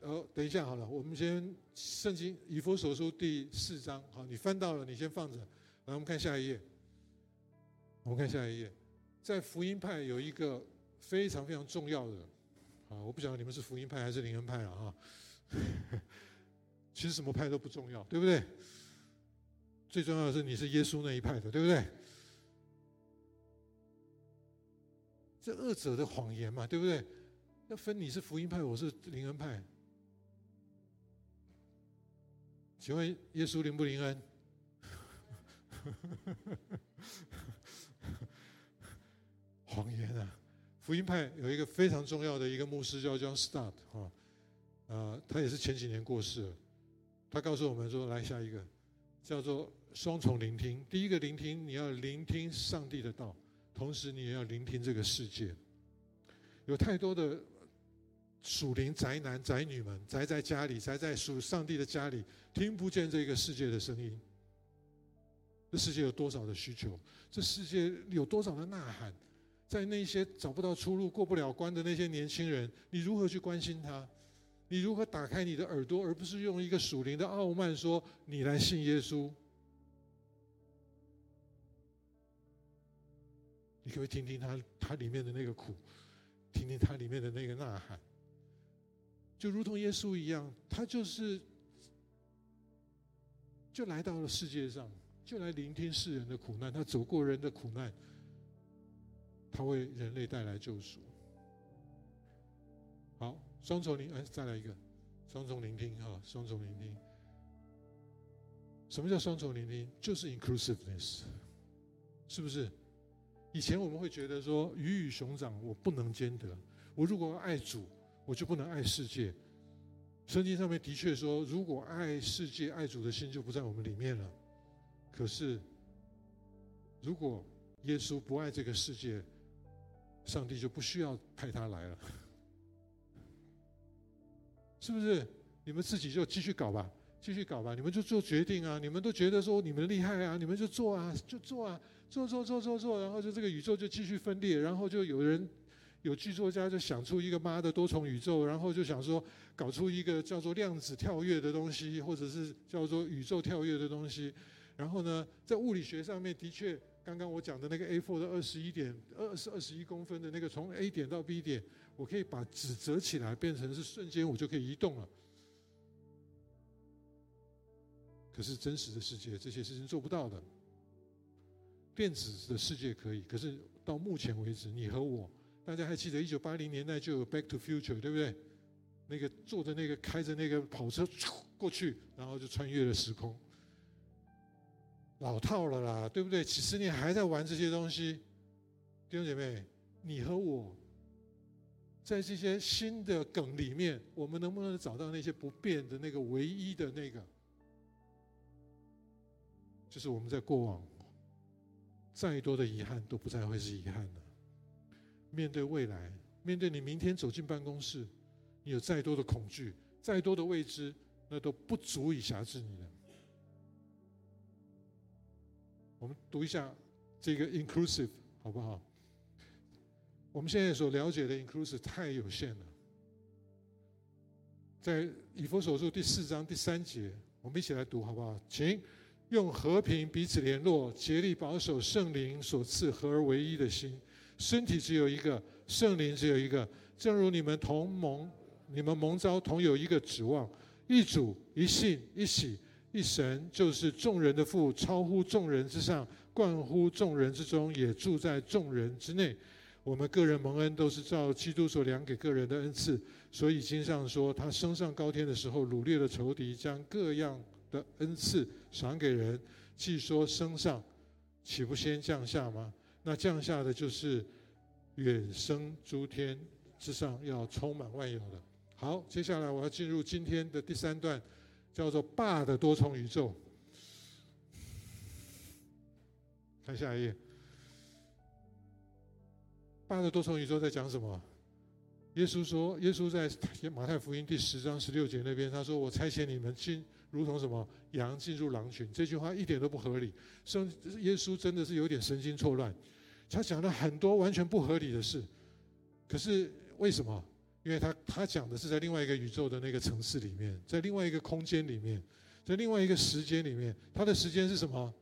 哦，等一下好了，我们先圣经以弗所书第四章，好，你翻到了，你先放着，来，我们看下一页。我们看下一页，在福音派有一个非常非常重要的，啊，我不晓得你们是福音派还是灵恩派了啊。其实什么派都不重要，对不对？最重要的是你是耶稣那一派的，对不对？这二者的谎言嘛，对不对？要分你是福音派，我是灵恩派。请问耶稣灵不灵恩？谎言啊！福音派有一个非常重要的一个牧师叫 John Stott 哈，呃，他也是前几年过世了。他告诉我们说：“来下一个，叫做双重聆听。第一个聆听，你要聆听上帝的道。”同时，你也要聆听这个世界。有太多的属灵宅男宅女们宅在家里，宅在属上帝的家里，听不见这个世界的声音。这世界有多少的需求？这世界有多少的呐喊？在那些找不到出路、过不了关的那些年轻人，你如何去关心他？你如何打开你的耳朵，而不是用一个属灵的傲慢说：“你来信耶稣。”你可不可以听听他他里面的那个苦，听听他里面的那个呐喊，就如同耶稣一样，他就是就来到了世界上，就来聆听世人的苦难，他走过人的苦难，他为人类带来救赎。好，双重聆，哎，再来一个，双重聆听哈，双重聆听。什么叫双重聆听？就是 inclusiveness，是不是？以前我们会觉得说，鱼与熊掌我不能兼得。我如果爱主，我就不能爱世界。圣经上面的确说，如果爱世界、爱主的心就不在我们里面了。可是，如果耶稣不爱这个世界，上帝就不需要派他来了，是不是？你们自己就继续搞吧，继续搞吧，你们就做决定啊！你们都觉得说你们厉害啊，你们就做啊，就做啊。做做做做做，然后就这个宇宙就继续分裂，然后就有人有剧作家就想出一个妈的多重宇宙，然后就想说搞出一个叫做量子跳跃的东西，或者是叫做宇宙跳跃的东西。然后呢，在物理学上面的确，刚刚我讲的那个 A4 的二十一点二是二十一公分的那个从 A 点到 B 点，我可以把纸折起来变成是瞬间我就可以移动了。可是真实的世界这些事情做不到的。电子的世界可以，可是到目前为止，你和我，大家还记得一九八零年代就有《Back to Future》，对不对？那个坐着那个开着那个跑车过去，然后就穿越了时空，老套了啦，对不对？几十年还在玩这些东西，弟兄姐妹，你和我，在这些新的梗里面，我们能不能找到那些不变的那个唯一的那个？就是我们在过往。再多的遗憾都不再会是遗憾了。面对未来，面对你明天走进办公室，你有再多的恐惧，再多的未知，那都不足以辖制你的。我们读一下这个 inclusive 好不好？我们现在所了解的 inclusive 太有限了。在以弗所书第四章第三节，我们一起来读好不好？请用和平彼此联络，竭力保守圣灵所赐合而为一的心。身体只有一个，圣灵只有一个。正如你们同盟，你们蒙召同有一个指望，一主、一信、一喜、一神，就是众人的父，超乎众人之上，冠乎众人之中，也住在众人之内。我们个人蒙恩，都是照基督所量给个人的恩赐。所以经上说，他升上高天的时候，掳掠了仇敌，将各样的恩赐赏给人。既说升上，岂不先降下吗？那降下的就是远升诸天之上，要充满万有的。好，接下来我要进入今天的第三段，叫做“霸的多重宇宙”。看下一页，“霸的多重宇宙”在讲什么？耶稣说：“耶稣在马太福音第十章十六节那边，他说：‘我差遣你们进，如同什么羊进入狼群。’这句话一点都不合理。圣耶稣真的是有点神经错乱，他讲了很多完全不合理的事。可是为什么？因为他他讲的是在另外一个宇宙的那个层次里面，在另外一个空间里面，在另外一个时间里面，他的时间是什么？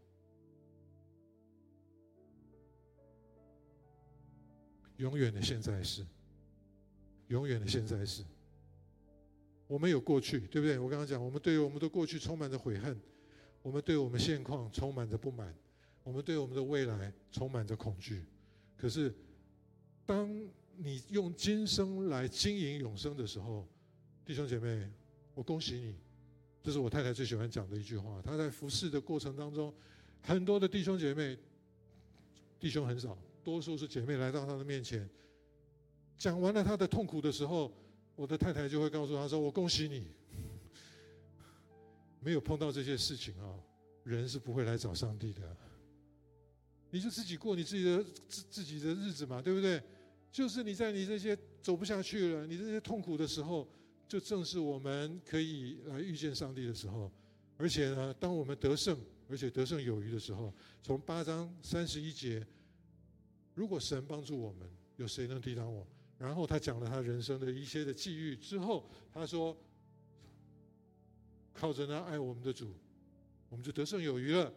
永远的现在是。”永远的现在是，我们有过去，对不对？我刚刚讲，我们对于我们的过去充满着悔恨，我们对我们现况充满着不满，我们对我们的未来充满着恐惧。可是，当你用今生来经营永生的时候，弟兄姐妹，我恭喜你，这是我太太最喜欢讲的一句话。她在服侍的过程当中，很多的弟兄姐妹，弟兄很少，多数是姐妹来到她的面前。讲完了她的痛苦的时候，我的太太就会告诉他说：“我恭喜你，没有碰到这些事情啊，人是不会来找上帝的。你就自己过你自己的自自己的日子嘛，对不对？就是你在你这些走不下去了，你这些痛苦的时候，就正是我们可以来遇见上帝的时候。而且呢，当我们得胜，而且得胜有余的时候，从八章三十一节，如果神帮助我们，有谁能抵挡我？”然后他讲了他人生的一些的际遇之后，他说：“靠着那爱我们的主，我们就得胜有余了。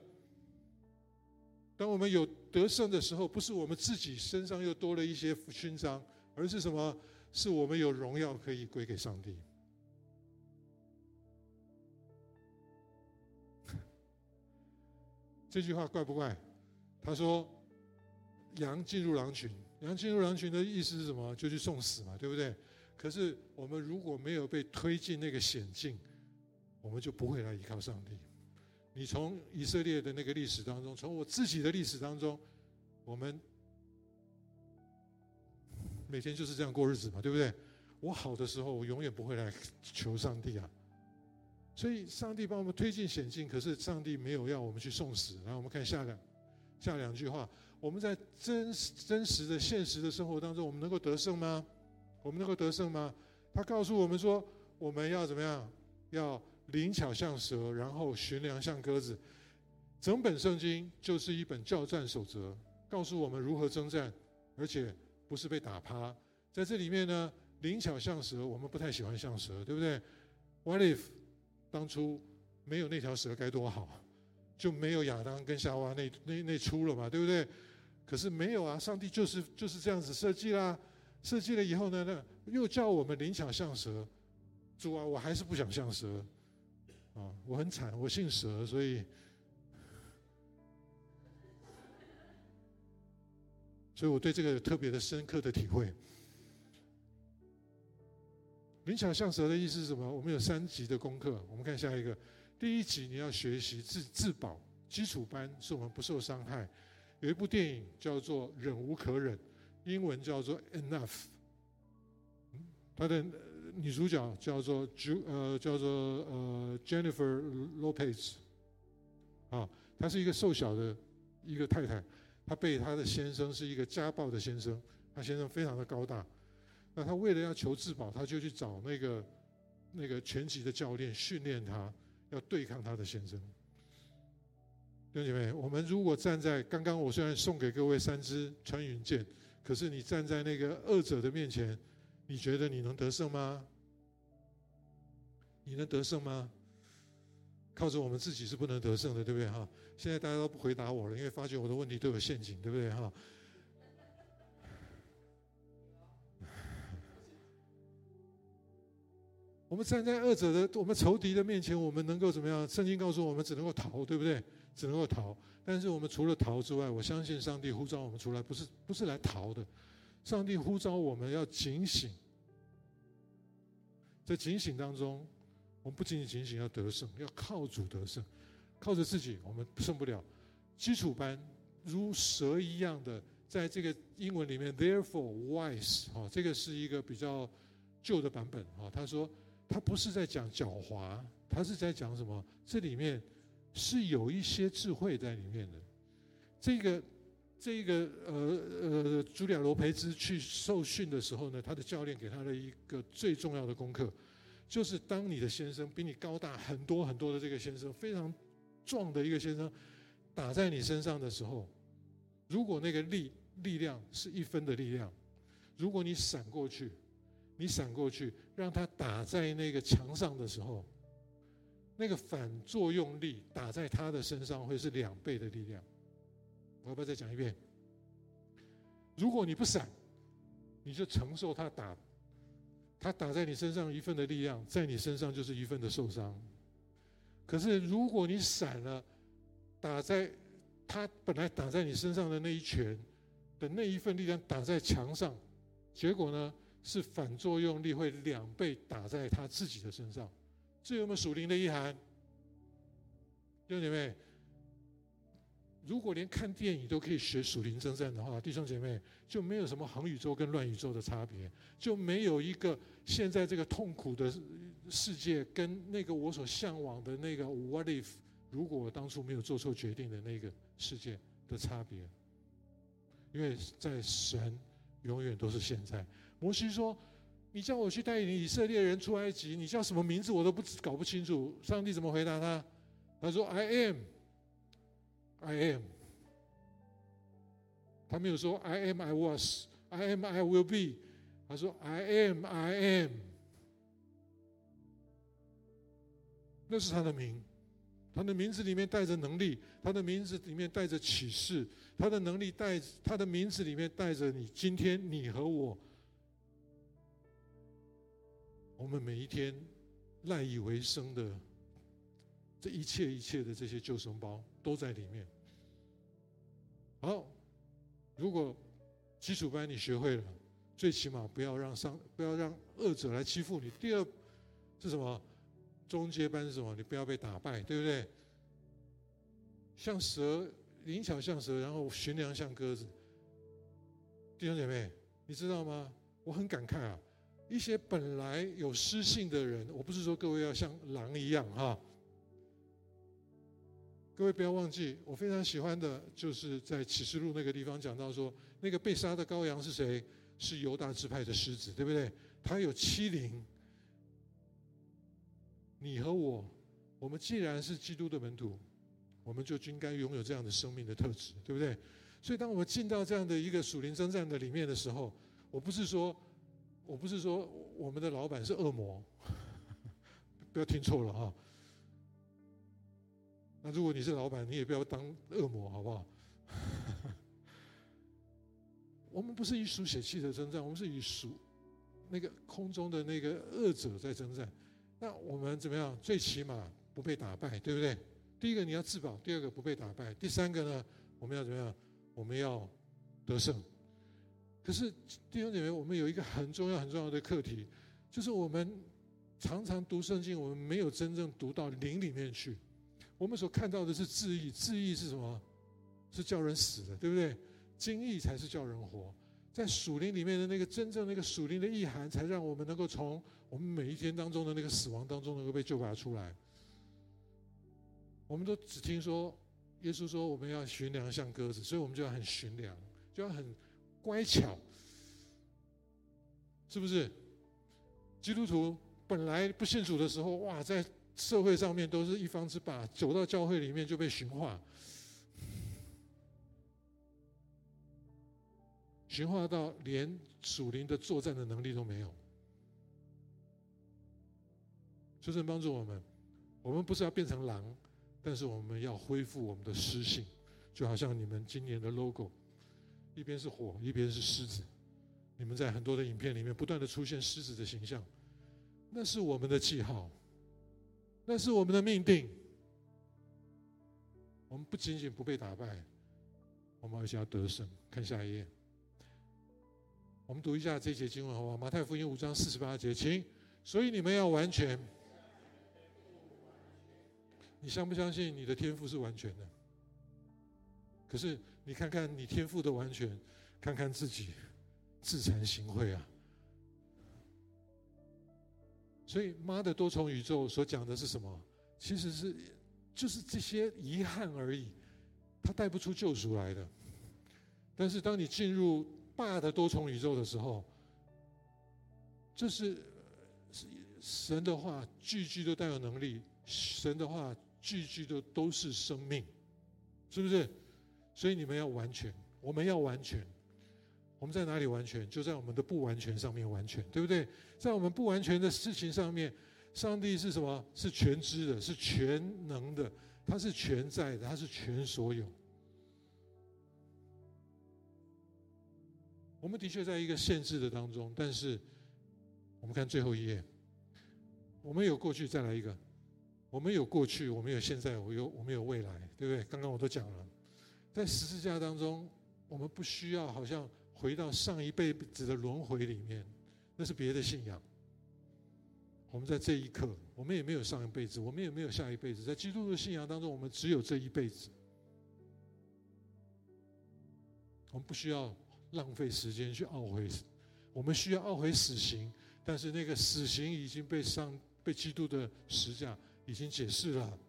当我们有得胜的时候，不是我们自己身上又多了一些勋章，而是什么？是我们有荣耀可以归给上帝。”这句话怪不怪？他说：“羊进入狼群。”羊进入狼群的意思是什么？就去送死嘛，对不对？可是我们如果没有被推进那个险境，我们就不会来依靠上帝。你从以色列的那个历史当中，从我自己的历史当中，我们每天就是这样过日子嘛，对不对？我好的时候，我永远不会来求上帝啊。所以上帝帮我们推进险境，可是上帝没有要我们去送死。然后我们看下两下两句话。我们在真实真实的现实的生活当中，我们能够得胜吗？我们能够得胜吗？他告诉我们说，我们要怎么样？要灵巧像蛇，然后悬梁像鸽子。整本圣经就是一本教战守则，告诉我们如何征战，而且不是被打趴。在这里面呢，灵巧像蛇，我们不太喜欢像蛇，对不对？What if 当初没有那条蛇该多好，就没有亚当跟夏娃那那那出了嘛，对不对？可是没有啊，上帝就是就是这样子设计啦。设计了以后呢，那又叫我们灵巧像蛇。主啊，我还是不想像蛇。啊，我很惨，我姓蛇，所以，所以我对这个有特别的深刻的体会。灵巧像蛇的意思是什么？我们有三级的功课，我们看下一个。第一级你要学习自自保，基础班是我们不受伤害。有一部电影叫做《忍无可忍》，英文叫做《Enough》。它的女主角叫做 Ju 呃叫做呃 Jennifer Lopez。啊，她是一个瘦小的一个太太，她被她的先生是一个家暴的先生，她先生非常的高大。那她为了要求自保，她就去找那个那个拳击的教练训练她，要对抗她的先生。兄姐妹，我们如果站在刚刚，我虽然送给各位三支穿云箭，可是你站在那个恶者的面前，你觉得你能得胜吗？你能得胜吗？靠着我们自己是不能得胜的，对不对哈？现在大家都不回答我了，因为发觉我的问题都有陷阱，对不对哈？我们站在恶者的、我们仇敌的面前，我们能够怎么样？圣经告诉我们，只能够逃，对不对？只能够逃，但是我们除了逃之外，我相信上帝呼召我们出来，不是不是来逃的，上帝呼召我们要警醒，在警醒当中，我们不仅仅警醒要得胜，要靠主得胜，靠着自己我们胜不了。基础班如蛇一样的，在这个英文里面，therefore wise，哈，这个是一个比较旧的版本，哈，他说他不是在讲狡猾，他是在讲什么？这里面。是有一些智慧在里面的。这个，这个，呃呃，茱莉亚·罗培兹去受训的时候呢，他的教练给他的一个最重要的功课，就是当你的先生比你高大很多很多的这个先生，非常壮的一个先生，打在你身上的时候，如果那个力力量是一分的力量，如果你闪过去，你闪过去，让他打在那个墙上的时候。那个反作用力打在他的身上会是两倍的力量。我要不要再讲一遍？如果你不闪，你就承受他打，他打在你身上一份的力量，在你身上就是一份的受伤。可是如果你闪了，打在他本来打在你身上的那一拳的那一份力量打在墙上，结果呢是反作用力会两倍打在他自己的身上。这有没有属灵的意涵？弟兄姐妹，如果连看电影都可以学属灵征战的话，弟兄姐妹就没有什么恒宇宙跟乱宇宙的差别，就没有一个现在这个痛苦的世界跟那个我所向往的那个 What if？如果我当初没有做错决定的那个世界的差别，因为在神永远都是现在。摩西说。你叫我去带领以色列人出埃及，你叫什么名字我都不搞不清楚。上帝怎么回答他？他说：“I am, I am。”他没有说 “I am, I was, I am, I will be”。他说 “I am, I am”。那是他的名，他的名字里面带着能力，他的名字里面带着启示，他的能力带，他的名字里面带着你。今天你和我。我们每一天赖以为生的这一切一切的这些救生包都在里面。好，如果基础班你学会了，最起码不要让上不要让恶者来欺负你。第二是什么？中阶班是什么？你不要被打败，对不对？像蛇灵巧像蛇，然后驯良像鸽子。弟兄姐妹，你知道吗？我很感慨啊。一些本来有诗性的人，我不是说各位要像狼一样哈。各位不要忘记，我非常喜欢的就是在启示录那个地方讲到说，那个被杀的羔羊是谁？是犹大支派的狮子，对不对？他有欺凌。你和我，我们既然是基督的门徒，我们就应该拥有这样的生命的特质，对不对？所以，当我们进到这样的一个属灵征战的里面的时候，我不是说。我不是说我们的老板是恶魔，不要听错了哈。那如果你是老板，你也不要当恶魔，好不好？我们不是以属血气的征战，我们是以属那个空中的那个恶者在征战。那我们怎么样？最起码不被打败，对不对？第一个你要自保，第二个不被打败，第三个呢，我们要怎么样？我们要得胜。可是弟兄姐妹，我们有一个很重要、很重要的课题，就是我们常常读圣经，我们没有真正读到灵里面去。我们所看到的是字义，字义是什么？是叫人死的，对不对？经义才是叫人活。在属灵里面的那个真正那个属灵的意涵，才让我们能够从我们每一天当中的那个死亡当中能够被救拔出来。我们都只听说耶稣说我们要寻良像鸽子，所以我们就要很寻良，就要很。乖巧，是不是？基督徒本来不信主的时候，哇，在社会上面都是一方之霸，走到教会里面就被驯化，驯化到连属灵的作战的能力都没有。求神帮助我们，我们不是要变成狼，但是我们要恢复我们的诗性，就好像你们今年的 logo。一边是火，一边是狮子。你们在很多的影片里面不断的出现狮子的形象，那是我们的记号，那是我们的命定。我们不仅仅不被打败，我们而且要得胜。看下一页，我们读一下这节经文好不好？马太福音五章四十八节，请。所以你们要完全。你相不相信你的天赋是完全的？可是你看看你天赋的完全，看看自己。自惭形秽啊！所以妈的多重宇宙所讲的是什么？其实是就是这些遗憾而已，他带不出救赎来的。但是当你进入爸的多重宇宙的时候，这是神的话句句都带有能力，神的话句句都都是生命，是不是？所以你们要完全，我们要完全。我们在哪里完全？就在我们的不完全上面完全，对不对？在我们不完全的事情上面，上帝是什么？是全知的，是全能的，他是全在的，他是全所有。我们的确在一个限制的当中，但是我们看最后一页，我们有过去，再来一个，我们有过去，我们有现在，我有我们有未来，对不对？刚刚我都讲了，在十字架当中，我们不需要好像。回到上一辈子的轮回里面，那是别的信仰。我们在这一刻，我们也没有上一辈子，我们也没有下一辈子。在基督的信仰当中，我们只有这一辈子。我们不需要浪费时间去懊悔，我们需要懊悔死刑，但是那个死刑已经被上被基督的十架已经解释了。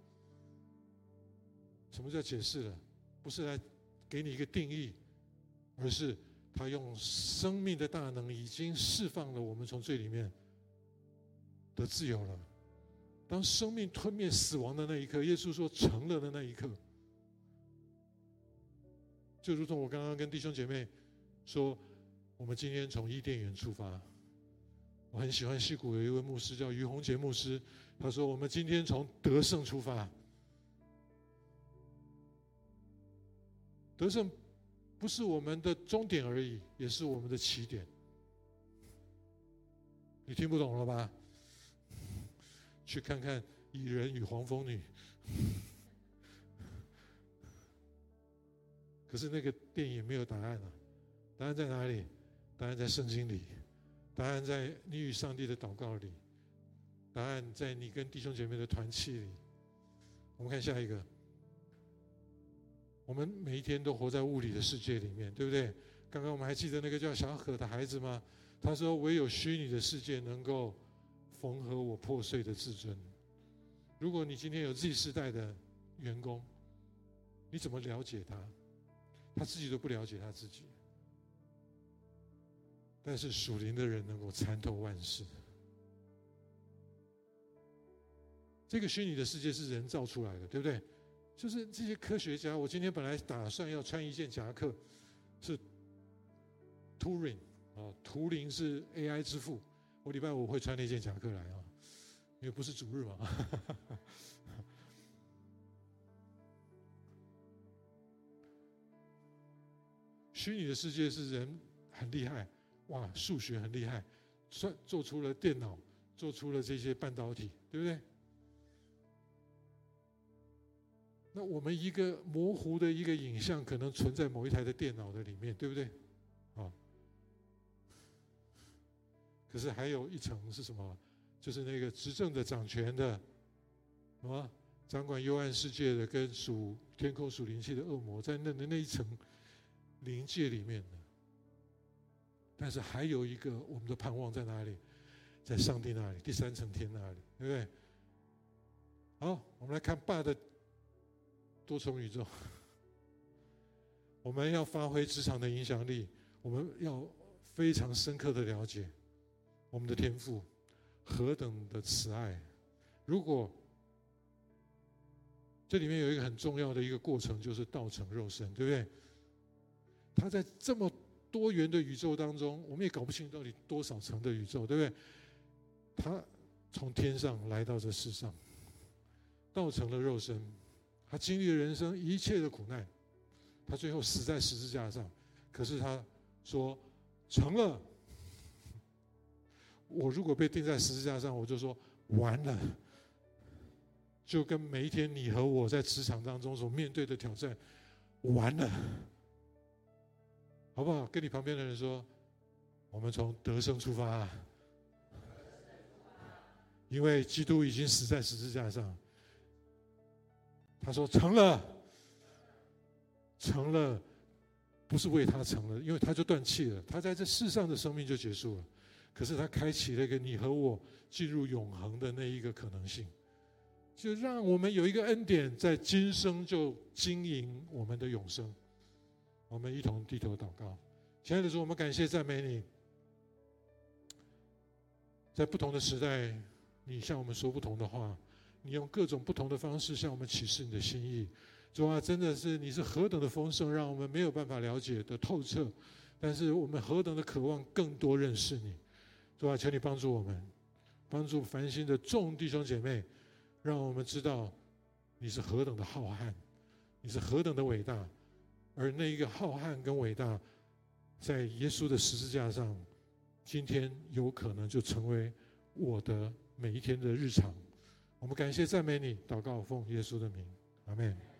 什么叫解释了？不是来给你一个定义，而是。他用生命的大能，已经释放了我们从罪里面的自由了。当生命吞灭死亡的那一刻，耶稣说成了的那一刻，就如同我刚刚跟弟兄姐妹说，我们今天从伊甸园出发。我很喜欢西谷有一位牧师叫于洪杰牧师，他说我们今天从得胜出发，得胜。不是我们的终点而已，也是我们的起点。你听不懂了吧？去看看《蚁人与黄蜂女》。可是那个电影没有答案啊，答案在哪里？答案在圣经里，答案在你与上帝的祷告里，答案在你跟弟兄姐妹的团契里。我们看下一个。我们每一天都活在物理的世界里面，对不对？刚刚我们还记得那个叫小可的孩子吗？他说：“唯有虚拟的世界能够缝合我破碎的自尊。”如果你今天有 Z 世代的员工，你怎么了解他？他自己都不了解他自己。但是属灵的人能够参透万事。这个虚拟的世界是人造出来的，对不对？就是这些科学家，我今天本来打算要穿一件夹克，是 Turing 啊，图灵是 AI 之父。我礼拜五会穿那件夹克来啊，因为不是主日嘛。虚拟的世界是人很厉害，哇，数学很厉害，算做出了电脑，做出了这些半导体，对不对？那我们一个模糊的一个影像，可能存在某一台的电脑的里面，对不对？啊，可是还有一层是什么？就是那个执政的、掌权的，什么掌管幽暗世界的，跟属天空、属灵气的恶魔，在那的那一层灵界里面的。但是还有一个我们的盼望在哪里？在上帝那里，第三层天那里，对不对？好，我们来看爸的。多重宇宙，我们要发挥职场的影响力，我们要非常深刻的了解我们的天赋何等的慈爱。如果这里面有一个很重要的一个过程，就是道成肉身，对不对？他在这么多元的宇宙当中，我们也搞不清到底多少层的宇宙，对不对？他从天上来到这世上，道成了肉身，他经历了人生一切的苦难，他最后死在十字架上。可是他说成了。我如果被钉在十字架上，我就说完了，就跟每一天你和我在职场当中所面对的挑战完了，好不好？跟你旁边的人说，我们从得胜出发，因为基督已经死在十字架上。他说成了，成了，不是为他成了，因为他就断气了，他在这世上的生命就结束了。可是他开启了一个你和我进入永恒的那一个可能性，就让我们有一个恩典，在今生就经营我们的永生。我们一同低头祷告，亲爱的主，我们感谢赞美你，在不同的时代，你向我们说不同的话，你用各种不同的方式向我们启示你的心意。主啊，真的是你是何等的丰盛，让我们没有办法了解的透彻，但是我们何等的渴望更多认识你。主啊，求你帮助我们，帮助繁星的众弟兄姐妹，让我们知道你是何等的浩瀚，你是何等的伟大，而那一个浩瀚跟伟大，在耶稣的十字架上，今天有可能就成为我的每一天的日常。我们感谢赞美你，祷告奉耶稣的名，阿门。